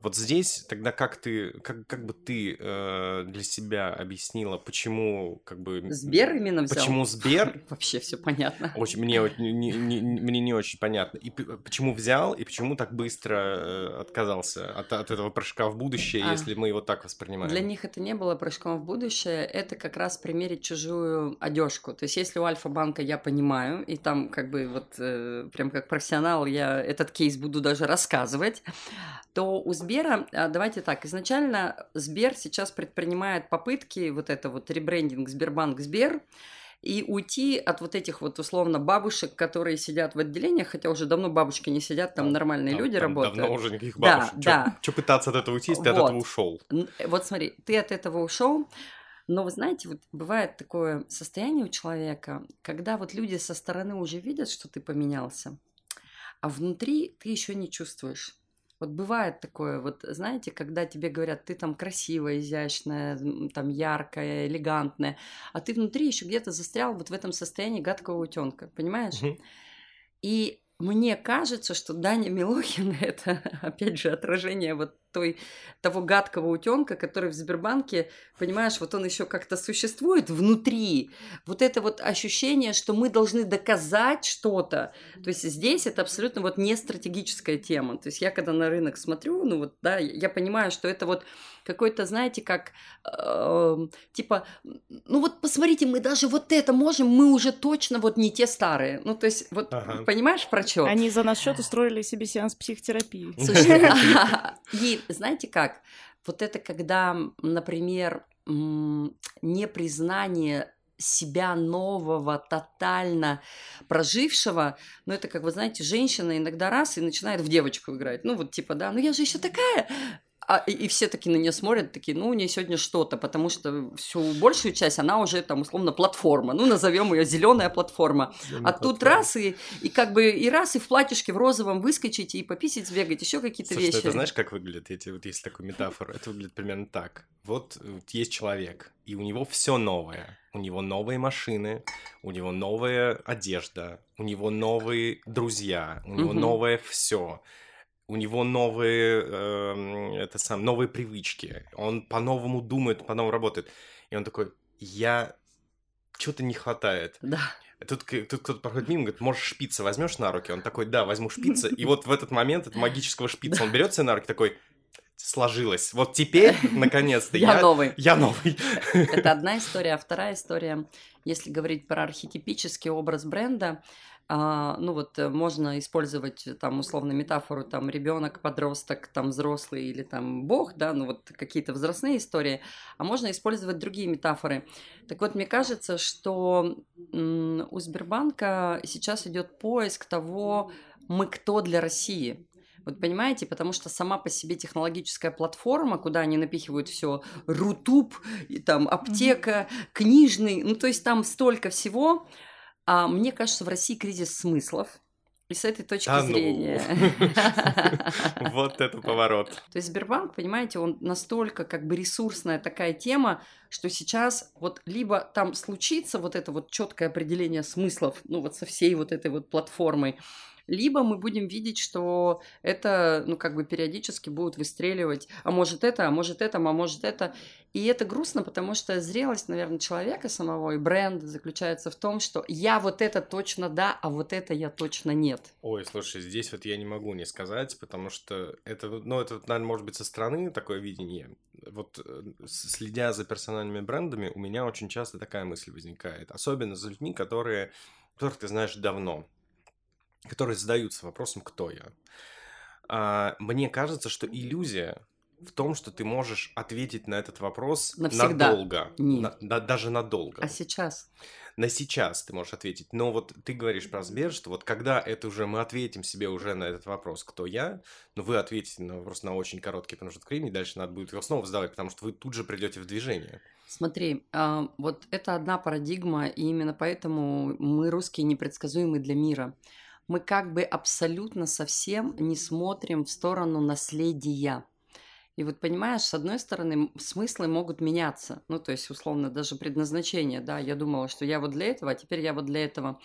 Вот здесь тогда как ты, как, как бы ты э, для себя объяснила, почему, как бы... Сбер именно взял? Почему Сбер Вообще все понятно. очень, мне, не, не- не- мне не очень понятно. И почему взял, и почему так быстро э, отказался от, от этого прыжка в будущее, А. если мы его так воспринимаем? Для них это не было прыжком в будущее, это как раз примерить чужую одежку. То есть, если у Альфа-банка я понимаю, и там как бы вот прям как профессионал я этот кейс буду даже рассказывать, то у Сбера, а, давайте так, изначально Сбер сейчас предпринимает попытки, вот это вот ребрендинг Сбербанк Сбер, и уйти от вот этих вот условно бабушек, которые сидят в отделениях, хотя уже давно бабушки не сидят, там Там- нормальные Там- люди там работают. Давно уже никаких Да, бабушек. да. Что пытаться от этого уйти, если ты от Вот. этого ушел? Вот смотри, ты от этого ушел, но вы знаете, вот бывает такое состояние у человека, когда вот люди со стороны уже видят, что ты поменялся, а внутри ты еще не чувствуешь. Вот бывает такое, вот знаете, когда тебе говорят, ты там красивая, изящная, там яркая, элегантная, а ты внутри еще где-то застрял вот в этом состоянии гадкого утенка, понимаешь? Мгм. И мне кажется, что Даня Милохин это, опять же, отражение вот той, того гадкого утенка, который в Сбербанке, понимаешь, вот он еще как-то существует внутри. Вот это вот ощущение, что мы должны доказать что-то. То есть здесь это абсолютно вот не стратегическая тема. То есть я когда на рынок смотрю, ну вот, да, я понимаю, что это вот какой-то, знаете, как, эм, типа, ну вот посмотрите, мы даже вот это можем, мы уже точно вот не те старые. Ну то есть вот, Ага. понимаешь, про что? Они за наш счет устроили себе сеанс психотерапии. Слушай, и знаете как? Вот это когда, например, непризнание себя нового, тотально прожившего, ну это как вы знаете, женщина иногда раз и начинает в девочку играть. Ну вот типа, да, ну я же еще такая. А, и, и все таки на нее смотрят, такие, ну, у нее сегодня что-то, потому что всю большую часть она уже там условно платформа. Ну, назовем ее зеленая платформа. А тут раз и, и как бы и раз и в платьишке в розовом выскочить и пописить, сбегать, еще какие-то Слушай, вещи. это знаешь, как выглядит? Эти, вот есть такую метафору. Это выглядит примерно так. Вот э, есть человек, и у него все новое. У него новые машины, у него новая одежда, у него новые друзья, у него новое все. У него новые, эм, это сам, новые привычки. Он по-новому думает, по-новому работает. И он такой, я... Что-то не хватает. Да. Тут, тут кто-то проходит мимо, говорит, можешь шпица возьмешь на руки? Он такой, да, возьму шпица. И вот в этот момент, от магического шпица, он берет себе на руки, такой, сложилось. Вот теперь, наконец-то, Я я, новый. я новый. Это одна история. А вторая история, если говорить про архетипический образ бренда, а, ну вот э, можно использовать э, там условно метафору там ребенок, подросток, там взрослый или там бог, да, ну вот какие-то возрастные истории, а можно использовать другие метафоры. Так вот, мне кажется, что у Сбербанка сейчас идет поиск того, мы кто для России. Вот понимаете, потому что сама по себе технологическая платформа, куда они напихивают все, Рутуб, и там аптека, книжный, ну то есть там столько всего, А мне кажется, в России кризис смыслов. И с этой точки ну. зрения... Вот это поворот. То есть Сбербанк, понимаете, он настолько как бы ресурсная такая тема, что сейчас вот либо там случится вот это вот четкое определение смыслов, ну вот со всей вот этой вот платформой, либо мы будем видеть, что это, ну, как бы периодически будут выстреливать, а может это, а может это, а может это. И это грустно, потому что зрелость, наверное, человека самого и бренда заключается в том, что я вот это точно да, а вот это я точно нет. Ой, слушай, здесь вот я не могу не сказать, потому что это, ну, это, наверное, может быть со стороны такое видение. Вот э, следя за персональными брендами, у меня очень часто такая мысль возникает. Особенно за людьми, которые, которых ты знаешь давно которые задаются вопросом «Кто я?». А, мне кажется, что иллюзия в том, что ты можешь ответить на этот вопрос Навсегда. надолго. Нет. На- на- даже надолго. А сейчас? На сейчас ты можешь ответить. Но вот ты говоришь про Сбер, что вот когда это уже мы ответим себе уже на этот вопрос, кто я, но вы ответите на вопрос на очень короткий промежуток времени, дальше надо будет его снова задавать, потому что вы тут же придете в движение. Смотри, а, вот это одна парадигма, и именно поэтому мы, русские, непредсказуемы для мира. Мы как бы абсолютно совсем не смотрим в сторону наследия. И вот понимаешь, с одной стороны, смыслы могут меняться. Ну, то есть, условно, даже предназначение, да, я думала, что я вот для этого, а теперь я вот для этого.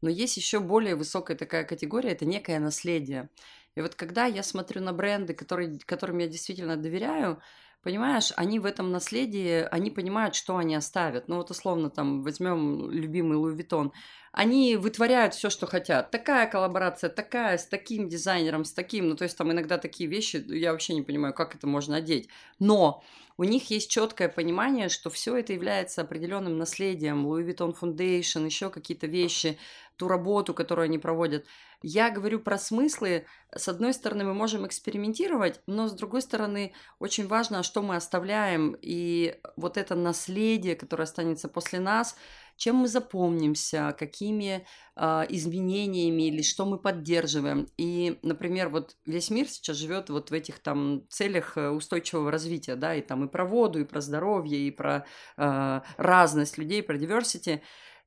Но есть еще более высокая такая категория, это некое наследие. И вот когда я смотрю на бренды, которые, которым я действительно доверяю, понимаешь, они в этом наследии, они понимают, что они оставят. Ну вот условно там возьмем любимый Луи Виттон. Они вытворяют все, что хотят. Такая коллаборация, такая, с таким дизайнером, с таким. Ну то есть там иногда такие вещи, я вообще не понимаю, как это можно одеть. Но у них есть четкое понимание, что все это является определенным наследием. Louis Vuitton Foundation, еще какие-то вещи, ту работу, которую они проводят. Я говорю про смыслы. С одной стороны, мы можем экспериментировать, но с другой стороны, очень важно, что мы оставляем. И вот это наследие, которое останется после нас, чем мы запомнимся, какими а, изменениями или что мы поддерживаем. И, например, вот весь мир сейчас живет вот в этих там целях э, устойчивого развития, да, и там и про воду, и про здоровье, и про а, разность людей, про diversity.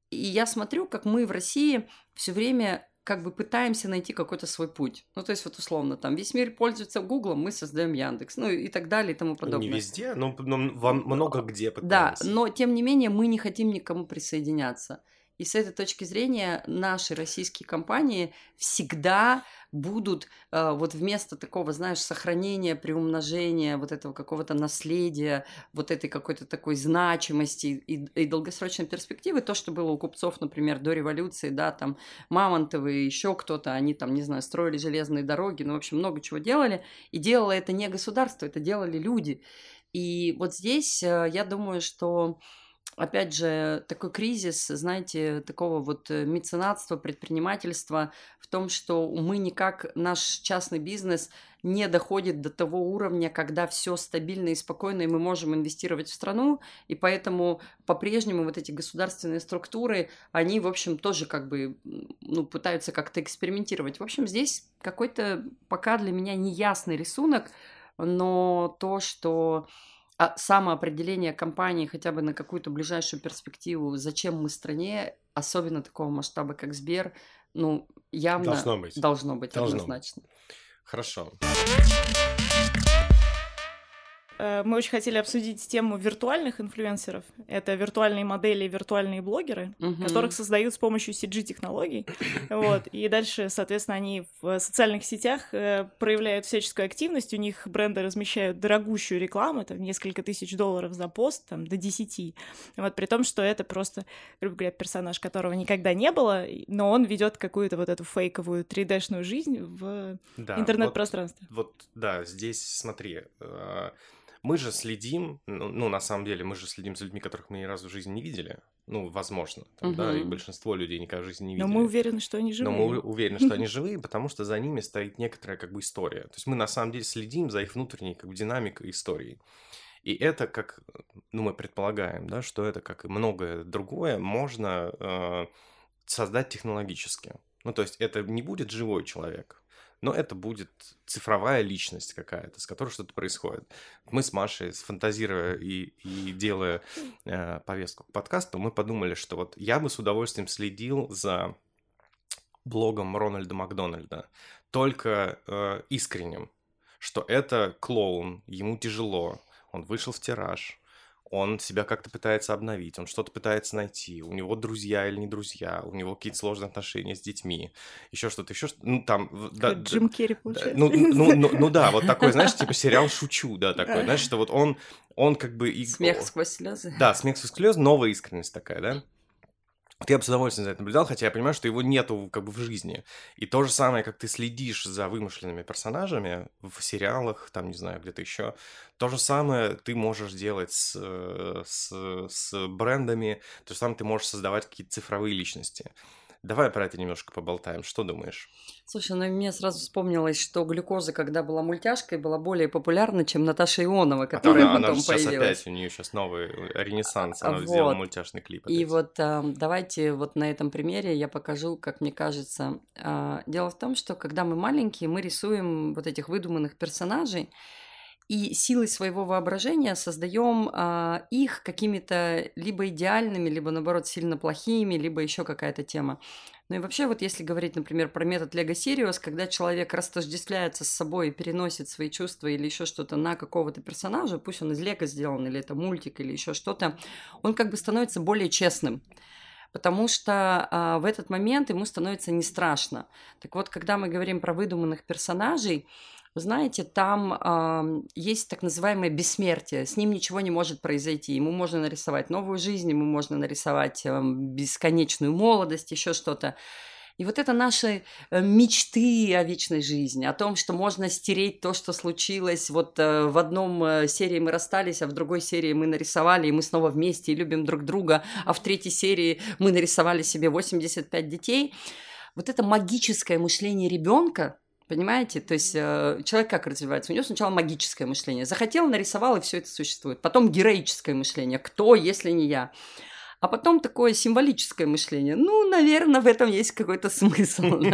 И я смотрю, как мы в России все время как бы пытаемся найти какой-то свой путь. Ну, то есть, вот условно, там, весь мир пользуется Гуглом, мы создаем Яндекс, ну, и так далее, и тому подобное. Не везде, но, но во много где Да, пытаемся. но тем не менее мы не хотим никому присоединяться. И с этой точки зрения наши российские компании всегда будут э, вот вместо такого, знаешь, сохранения, приумножения вот этого какого-то наследия, вот этой какой-то такой значимости и, и долгосрочной перспективы, то, что было у купцов, например, до революции, да, там Мамонтовы, еще кто-то, они там, не знаю, строили железные дороги, ну, в общем, много чего делали, и делало это не государство, это делали люди. И вот здесь э, я думаю, что опять же, такой кризис, знаете, такого вот э, меценатства, предпринимательства в том, что мы никак, наш частный бизнес не доходит до того уровня, когда все стабильно и спокойно, и мы можем инвестировать в страну, и поэтому по-прежнему вот эти государственные структуры, они, в общем, тоже как бы, ну, пытаются как-то экспериментировать. В общем, здесь какой-то пока для меня неясный рисунок, но то, что а самоопределение компании хотя бы на какую-то ближайшую перспективу, зачем мы стране, особенно такого масштаба, как Сбер, ну, явно Должно быть. должно быть Должно. однозначно. Хорошо. Э, Мы очень хотели обсудить тему виртуальных инфлюенсеров. Это виртуальные модели, и виртуальные блогеры, Мгм. которых создают с помощью CG-технологий. Вот. И дальше, соответственно, они в социальных сетях э, проявляют всяческую активность. У них бренды размещают дорогущую рекламу, там несколько тысяч долларов за пост, там до 10. Вот, при том, что это просто, грубо говоря, персонаж, которого никогда не было, но он ведет какую-то вот эту фейковую 3D-шную жизнь в Да, интернет-пространстве. Вот, вот, да, здесь смотри, э, мы же следим, ну, ну, на самом деле, мы же следим за людьми, которых мы ни разу в жизни не видели. Ну, возможно, там, да, и большинство людей никогда в жизни не Но видели. мы уверены, что они живые. Но мы уверены, что они живые, потому что за ними стоит некоторая как бы история. То есть мы на самом деле следим за их внутренней как бы динамикой истории. И это, как ну, мы предполагаем, да, что это, как и многое другое, можно э, создать технологически. Ну, то есть это не будет живой человек, но это будет цифровая личность какая-то, с которой что-то происходит. Мы с Машей, фантазируя и, и делая э, повестку к подкасту, мы подумали, что вот я бы с удовольствием следил за блогом Рональда Макдональда, только э, искренним, что это клоун, ему тяжело, он вышел в тираж, он себя как-то пытается обновить, он что-то пытается найти, у него друзья или не друзья, у него какие-то сложные отношения с детьми, еще что-то, еще что-то, ну там... Да, Джим Керри, получается. Ну, ну, ну, ну да, вот такой, знаешь, типа сериал «Шучу», да, такой, знаешь, что вот он, он как бы... Смех сквозь слезы. Да, смех сквозь слезы, новая искренность такая, да? Вот я бы с удовольствием за это наблюдал, хотя я понимаю, что его нету как бы в жизни. И то же самое, как ты следишь за вымышленными персонажами в сериалах, там, не знаю, где-то еще, то же самое ты можешь делать с, э, с, с брендами, то же самое ты можешь создавать какие-то цифровые личности. Давай про это немножко поболтаем. Что думаешь? Слушай, ну мне сразу вспомнилось, что глюкоза, когда была мультяшкой, была более популярна, чем Наташа Ионова, которая а, потом она сейчас появилась. опять, у нее сейчас новый ренессанс, она вот. сделала мультяшный клип. Опять. И вот э, давайте вот на этом примере я покажу, как мне кажется. Дело в том, что когда мы маленькие, мы рисуем вот этих выдуманных персонажей, и силой своего воображения создаем а, их какими-то либо идеальными, либо наоборот сильно плохими, либо еще какая-то тема. Ну и вообще, вот если говорить, например, про метод Лего Сириус, когда человек растождествляется с собой и переносит свои чувства или еще что-то на какого-то персонажа, пусть он из Лего сделан, или это мультик, или еще что-то, он как бы становится более честным потому что а, в этот момент ему становится не страшно. Так вот, когда мы говорим про выдуманных персонажей, вы знаете, там э, есть так называемое бессмертие. С ним ничего не может произойти. Ему можно нарисовать новую жизнь, ему можно нарисовать э, бесконечную молодость, еще что-то. И вот это наши э, мечты о вечной жизни, о том, что можно стереть то, что случилось. Вот э, в одном э, серии мы расстались, а в другой серии мы нарисовали, и мы снова вместе и любим друг друга, а в третьей серии мы нарисовали себе 85 детей. Вот это магическое мышление ребенка, Понимаете? То есть э, человек как развивается? У него сначала магическое мышление. Захотел, нарисовал, и все это существует. Потом героическое мышление. Кто, если не я? А потом такое символическое мышление. Ну, наверное, в этом есть какой-то смысл. Мы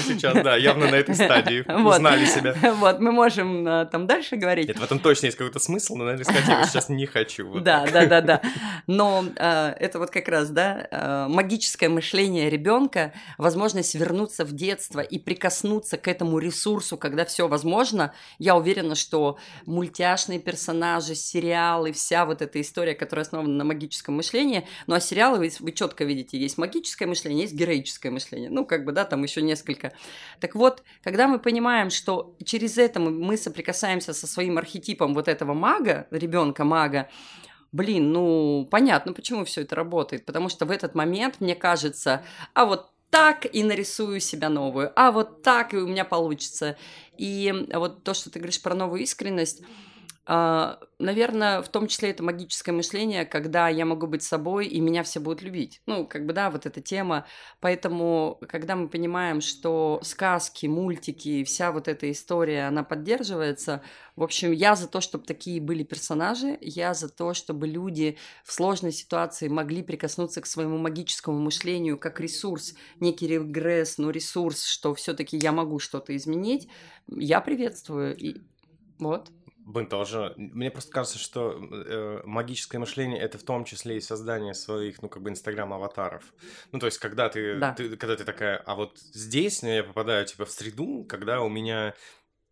сейчас, да, явно на этой стадии узнали себя. Вот, мы можем э, там дальше говорить. Нет, в этом точно есть какой-то смысл, но, наверное, сказать я его сейчас не хочу. Да, да, да, да. Но э, это вот как раз, да, э, магическое мышление ребенка, возможность вернуться в детство и прикоснуться к этому ресурсу, когда все возможно. Я уверена, что мультяшные персонажи, сериалы, вся вот эта история, которая основана основано на магическом мышлении. Ну а сериалы вы, вы четко видите, есть магическое мышление, есть героическое мышление. Ну, как бы, да, там еще несколько. Так вот, когда мы понимаем, что через это мы, мы соприкасаемся со своим архетипом вот этого мага, ребенка мага, блин, ну, понятно, почему все это работает. Потому что в этот момент мне кажется, а вот так и нарисую себя новую, а вот так и у меня получится. И вот то, что ты говоришь про новую искренность, наверное, в том числе это магическое мышление, когда я могу быть собой, и меня все будут любить. Ну, как бы, да, вот эта тема. Поэтому, когда мы понимаем, что сказки, мультики, вся вот эта история, она поддерживается, в общем, я за то, чтобы такие были персонажи, я за то, чтобы люди в сложной ситуации могли прикоснуться к своему магическому мышлению как ресурс, некий регресс, но ресурс, что все-таки я могу что-то изменить, я приветствую. И вот. Блин, тоже. Мне просто кажется, что э, магическое мышление это в том числе и создание своих, ну, как бы, инстаграм-аватаров. Ну, то есть, когда ты, да. ты, когда ты такая, а вот здесь я попадаю, типа, в среду, когда у меня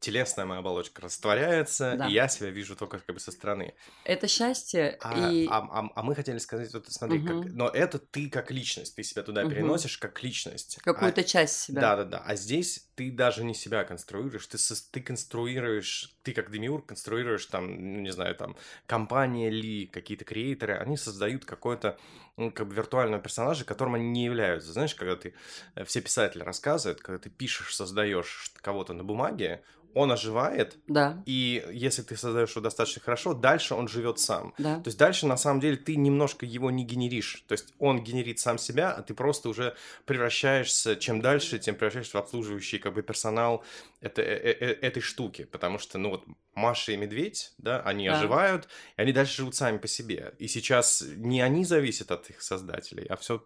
телесная моя оболочка растворяется, да. и я себя вижу только как бы со стороны. Это счастье. А, и... а, а, а мы хотели сказать, вот смотри, угу. как, но это ты как личность, ты себя туда угу. переносишь как личность. Какую-то а, часть себя. Да, да, да. А здесь ты даже не себя конструируешь, ты, ты конструируешь, ты как демиург конструируешь там, не знаю, там, компания ли, какие-то креаторы, они создают какой-то ну, как бы виртуального персонажа, которым они не являются. Знаешь, когда ты, э, все писатели рассказывают, когда ты пишешь, создаешь кого-то на бумаге, он оживает, да. и если ты создаешь его достаточно хорошо, дальше он живет сам. Да. То есть дальше на самом деле ты немножко его не генеришь. То есть он генерит сам себя, а ты просто уже превращаешься, чем дальше, тем превращаешься в обслуживающий как бы персонал это, э, э, э, этой штуки. Потому что, ну вот, Маша и Медведь, да, они да. оживают, и они дальше живут сами по себе. И сейчас не они зависят от их создателей, а все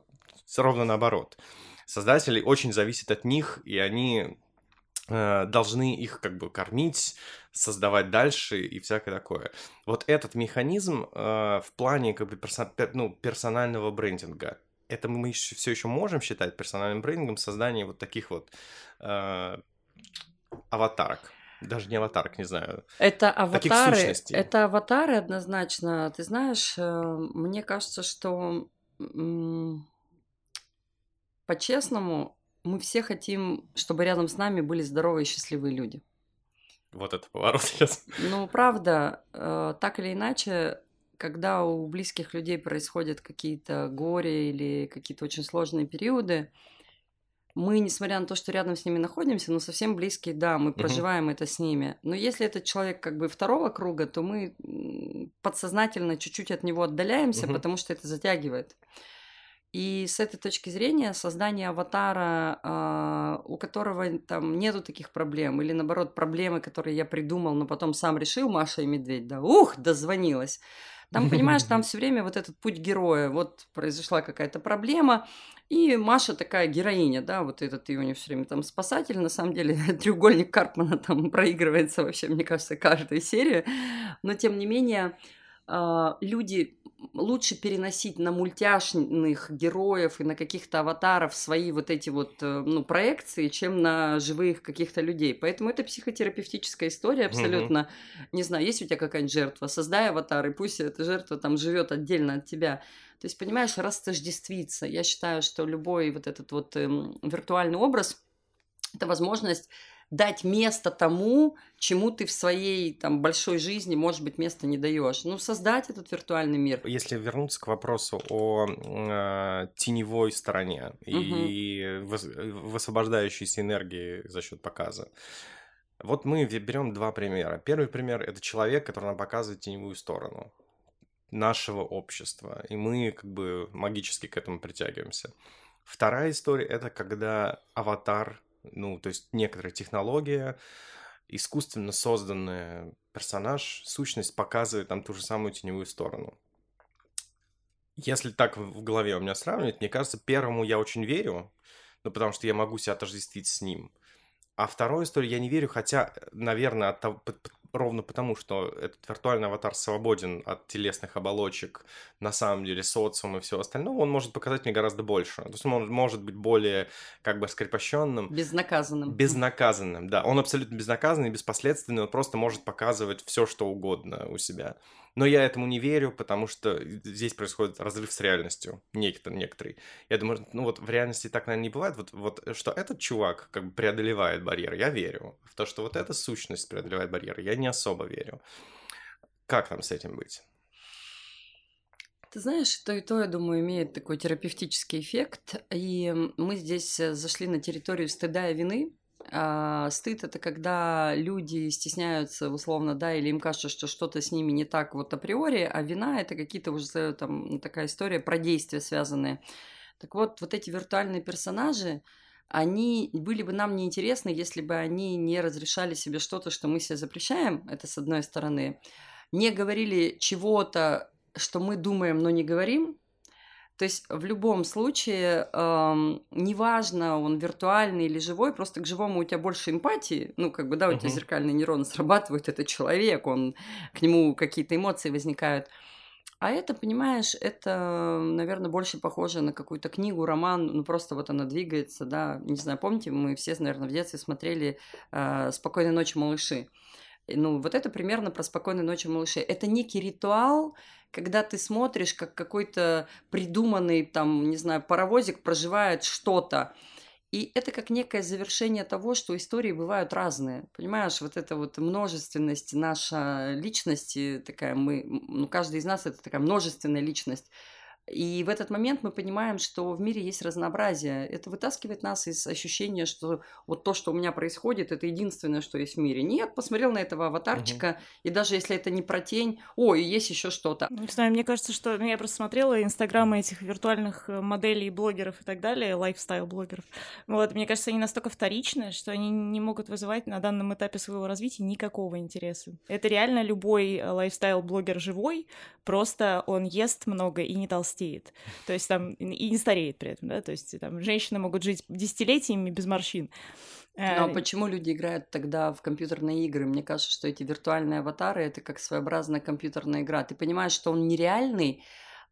ровно наоборот. создателей очень зависит от них, и они э, должны их как бы кормить, создавать дальше и всякое такое. Вот этот механизм э, в плане как бы персон, ну, персонального брендинга, это мы еще, все еще можем считать персональным брендингом создание вот таких вот э, аватарок. Даже не аватарок, не знаю. Это аватары. Это аватары однозначно. Ты знаешь, э, мне кажется, что по-честному мы все хотим, чтобы рядом с нами были здоровые и счастливые люди. Вот это поворот сейчас. Ну, правда, э, так или иначе, когда у близких людей происходят какие-то горе или какие-то очень сложные периоды, мы, несмотря на то, что рядом с ними находимся, но совсем близкие, да, мы проживаем это с ними. Но если этот человек как бы второго круга, то мы подсознательно чуть-чуть от него отдаляемся, потому что это затягивает. И с этой точки зрения создание аватара, э, у которого там нету таких проблем, или наоборот проблемы, которые я придумал, но потом сам решил, Маша и Медведь, да, ух, дозвонилась. Там, понимаешь, там все время вот этот путь героя, вот произошла какая-то проблема, и Маша такая героиня, да, вот этот ее не все время там спасатель, на самом деле треугольник Карпмана там проигрывается вообще, мне кажется, каждую серию, но тем не менее а, люди лучше переносить на мультяшных героев и на каких-то аватаров свои вот эти вот э, ну, проекции, чем на живых каких-то людей. Поэтому это психотерапевтическая история абсолютно. Mm-hmm. Не знаю, есть у тебя какая-нибудь жертва, создай аватар, и пусть эта жертва там живет отдельно от тебя. То есть, понимаешь, растождествиться. Я считаю, что любой вот этот вот эм, виртуальный образ – это возможность дать место тому, чему ты в своей там большой жизни, может быть, места не даешь. Ну, создать этот виртуальный мир. Если вернуться к вопросу о э, теневой стороне угу. и высвобождающейся энергии за счет показа. Вот мы берем два примера. Первый пример это человек, который нам показывает теневую сторону нашего общества, и мы как бы магически к этому притягиваемся. Вторая история это когда аватар ну, то есть некоторая технология, искусственно созданный персонаж, сущность показывает там ту же самую теневую сторону. Если так в голове у меня сравнивать, мне кажется, первому я очень верю, ну, потому что я могу себя отождествить с ним. А второй истории я не верю, хотя, наверное, от того, ровно потому, что этот виртуальный аватар свободен от телесных оболочек, на самом деле социум и все остальное, он может показать мне гораздо больше. То есть он может быть более как бы скрепощенным. Безнаказанным. Безнаказанным, да. Он абсолютно безнаказанный, беспоследственный, он просто может показывать все, что угодно у себя. Но я этому не верю, потому что здесь происходит разрыв с реальностью, некоторый. некоторый. Я думаю, ну вот в реальности так, наверное, не бывает. Вот, вот что этот чувак как бы преодолевает барьеры, я верю. В то, что вот эта сущность преодолевает барьеры, я не особо верю. Как нам с этим быть? Ты знаешь, то и то, я думаю, имеет такой терапевтический эффект. И мы здесь э, зашли на территорию стыда и вины, а, стыд это когда люди стесняются условно, да, или им кажется, что что-то с ними не так вот априори, а вина это какие-то уже там ну, такая история про действия связанные. Так вот, вот эти виртуальные персонажи, они были бы нам неинтересны, если бы они не разрешали себе что-то, что мы себе запрещаем, это с одной стороны, не говорили чего-то, что мы думаем, но не говорим, то есть в любом случае, эм, неважно, он виртуальный или живой, просто к живому у тебя больше эмпатии, ну, как бы, да, у uh-huh. тебя зеркальные нейроны срабатывают, это человек, он, к нему какие-то эмоции возникают. А это, понимаешь, это, наверное, больше похоже на какую-то книгу, роман, ну просто вот она двигается, да, не знаю, помните, мы все, наверное, в детстве смотрели э, «Спокойной ночи, малыши». Ну, вот это примерно про «Спокойной ночи, малыши». Это некий ритуал, когда ты смотришь, как какой-то придуманный, там, не знаю, паровозик проживает что-то, и это как некое завершение того, что истории бывают разные. Понимаешь, вот эта вот множественность наша личности, такая мы, ну, каждый из нас это такая множественная личность. И в этот момент мы понимаем, что в мире есть разнообразие. Это вытаскивает нас из ощущения, что вот то, что у меня происходит, это единственное, что есть в мире. Нет, посмотрел на этого аватарчика, угу. и даже если это не про тень, ой, есть еще что-то. Не знаю, мне кажется, что ну, я просто смотрела инстаграмы этих виртуальных э, моделей, блогеров и так далее, лайфстайл-блогеров. Вот, мне кажется, они настолько вторичны, что они не могут вызывать на данном этапе своего развития никакого интереса. Это реально любой э, лайфстайл-блогер живой, просто он ест много и не толстеет толстеет. То есть там и не стареет при этом, да, то есть там женщины могут жить десятилетиями без морщин. Но э, почему люди играют тогда в компьютерные игры? Мне кажется, что эти виртуальные аватары это как своеобразная компьютерная игра. Ты понимаешь, что он нереальный,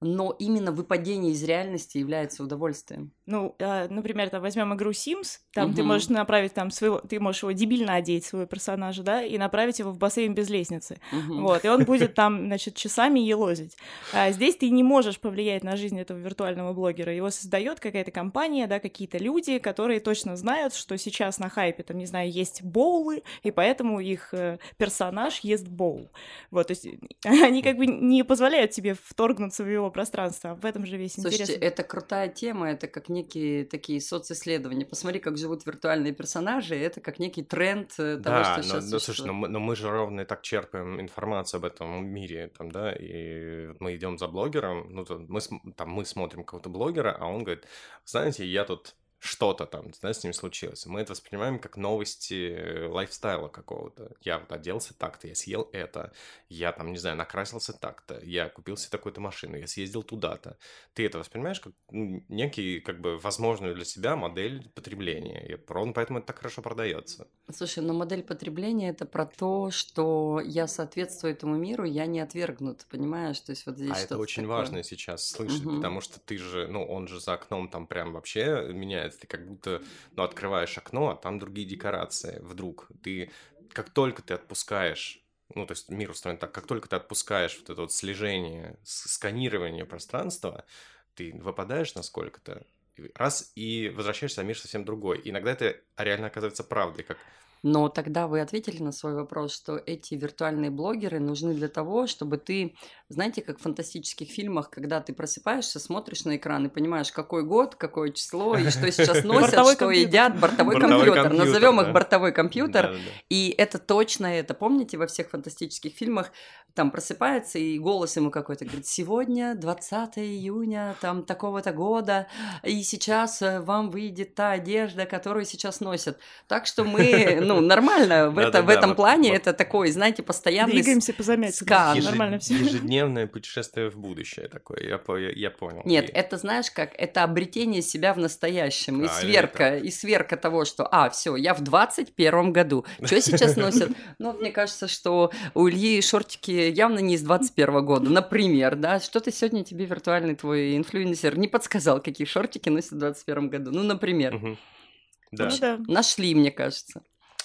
но именно выпадение из реальности является удовольствием. Ну, э, например, там возьмем игру Sims, там угу. ты можешь направить там своего, ты можешь его дебильно одеть своего персонажа, да, и направить его в бассейн без лестницы, угу. вот, и он будет там, значит, часами елозить. А здесь ты не можешь повлиять на жизнь этого виртуального блогера, его создает какая-то компания, да, какие-то люди, которые точно знают, что сейчас на хайпе, там, не знаю, есть боулы, и поэтому их э, персонаж ест боул, вот, то есть они как бы не позволяют тебе вторгнуться в его пространство. В этом же весь интерес. Слушайте, это крутая тема, это как некие такие социсследования. Посмотри, как живут виртуальные персонажи, это как некий тренд э, того, да, что но, сейчас но, слушай, но мы, но мы же ровно и так черпаем информацию об этом мире, там, да, и мы идем за блогером, ну, мы, там, мы смотрим кого-то блогера, а он говорит, знаете, я тут что-то там, да, с ним случилось. Мы это воспринимаем как новости лайфстайла какого-то. Я вот оделся так-то, я съел это, я там, не знаю, накрасился так-то, я купил себе такую-то машину, я съездил туда-то. Ты это воспринимаешь как ну, некий, как бы, возможную для себя модель потребления. И ровно поэтому это так хорошо продается. Слушай, но модель потребления это про то, что я соответствую этому миру, я не отвергнут, понимаешь? То есть вот здесь А это очень такое. важно сейчас слышать, угу. потому что ты же, ну, он же за окном там прям вообще меняет ты как будто, ну, открываешь окно, а там другие декорации вдруг. Ты, как только ты отпускаешь, ну, то есть мир устроен так, как только ты отпускаешь вот это вот слежение, сканирование пространства, ты выпадаешь на сколько-то, раз и возвращаешься, а мир совсем другой. Иногда это реально оказывается правдой, как но тогда вы ответили на свой вопрос, что эти виртуальные блогеры нужны для того, чтобы ты, знаете, как в фантастических фильмах, когда ты просыпаешься, смотришь на экран и понимаешь, какой год, какое число и что сейчас носят, что едят, бортовой компьютер. Назовем их бортовой компьютер. И это точно это. Помните, во всех фантастических фильмах там просыпается и голос ему какой-то говорит, сегодня 20 июня там такого-то года, и сейчас э, вам выйдет та одежда, которую сейчас носят. Так что мы, ну, нормально в, это, в этом плане. Это такой, знаете, постоянный Двигаемся по скан. Нормально все. Ежедневное путешествие в будущее такое, я, я понял. Нет, это знаешь как, это обретение себя в настоящем. И сверка, и сверка того, что, а, все, я в 21 году. Что сейчас носят? Ну, мне кажется, что у Ильи шортики явно не из 21 года. Например, да, что-то сегодня тебе виртуальный твой инфлюенсер не подсказал, какие шортики носят в 21 году. Ну, например. Угу. Да. Ну, да. Нашли, мне кажется.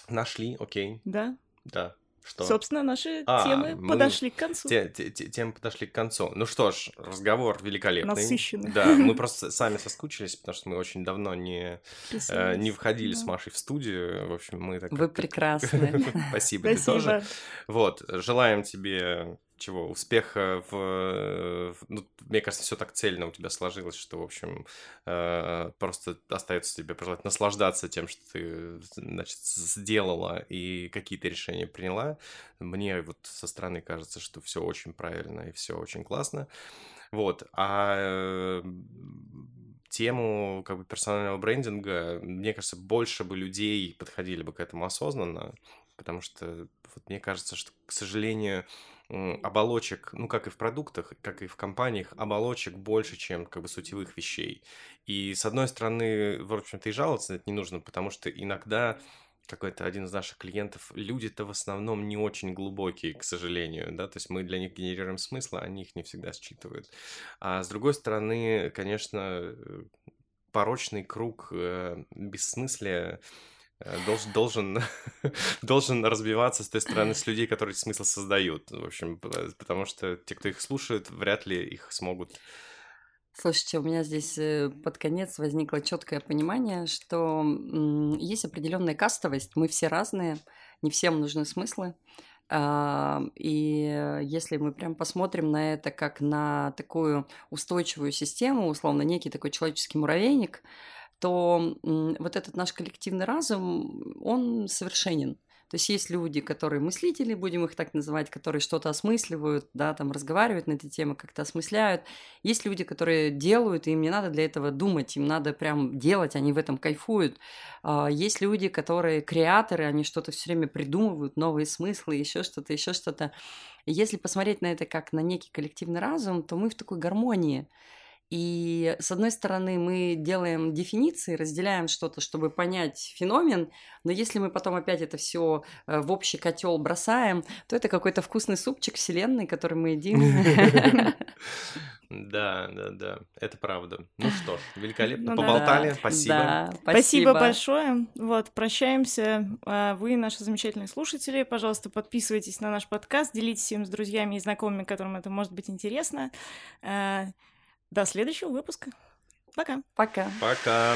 Нашли, окей. Да. Да. Что? Собственно, наши а, темы мы... подошли к концу. Те, те, те, темы подошли к концу. Ну что ж, разговор великолепный. Насыщенный. Да, мы просто сами соскучились, потому что мы очень давно не, э, не входили да. с Машей в студию. В общем, мы так... Вы прекрасны. Спасибо, ты тоже. Вот, желаем тебе чего, успеха в... Ну, мне кажется, все так цельно у тебя сложилось, что, в общем, э, просто остается тебе пожелать наслаждаться тем, что ты, значит, сделала и какие-то решения приняла. Мне вот со стороны кажется, что все очень правильно и все очень классно. Вот. А тему как бы персонального брендинга, мне кажется, больше бы людей подходили бы к этому осознанно, потому что вот мне кажется, что, к сожалению, оболочек, ну, как и в продуктах, как и в компаниях, оболочек больше, чем как бы сутевых вещей. И, с одной стороны, в общем-то, и жаловаться это не нужно, потому что иногда какой-то один из наших клиентов, люди-то в основном не очень глубокие, к сожалению, да, то есть мы для них генерируем смысл, а они их не всегда считывают. А с другой стороны, конечно, э, порочный круг э, бессмыслия должен, должен, должен разбиваться с той стороны, с людей, которые смысл создают. В общем, потому что те, кто их слушает, вряд ли их смогут Слушайте, у меня здесь э, под конец возникло четкое понимание, что есть определенная кастовость, мы все разные, не всем нужны смыслы. А, и если мы прям посмотрим на это как на такую устойчивую систему, условно, некий такой человеческий муравейник, то вот этот наш коллективный разум, он совершенен. То есть есть люди, которые мыслители, будем их так называть, которые что-то осмысливают, да, там разговаривают на эти темы, как-то осмысляют. Есть люди, которые делают, и им не надо для этого думать, им надо прям делать, они в этом кайфуют. А, есть люди, которые креаторы, они что-то все время придумывают, новые смыслы, еще что-то, еще что-то. Если посмотреть на это как на некий коллективный разум, то мы в такой гармонии. И, с одной стороны, мы делаем дефиниции, разделяем что-то, чтобы понять феномен, но если мы потом опять это все э, в общий котел бросаем, то это какой-то вкусный супчик вселенной, который мы едим. Да, да, да, это правда. Ну что ж, великолепно, ну, поболтали, да. спасибо. Да, спасибо. Спасибо большое. Вот, прощаемся. А, вы, наши замечательные слушатели, пожалуйста, подписывайтесь на наш подкаст, делитесь им с друзьями и знакомыми, которым это может быть интересно. До следующего выпуска. Пока. Пока. Пока.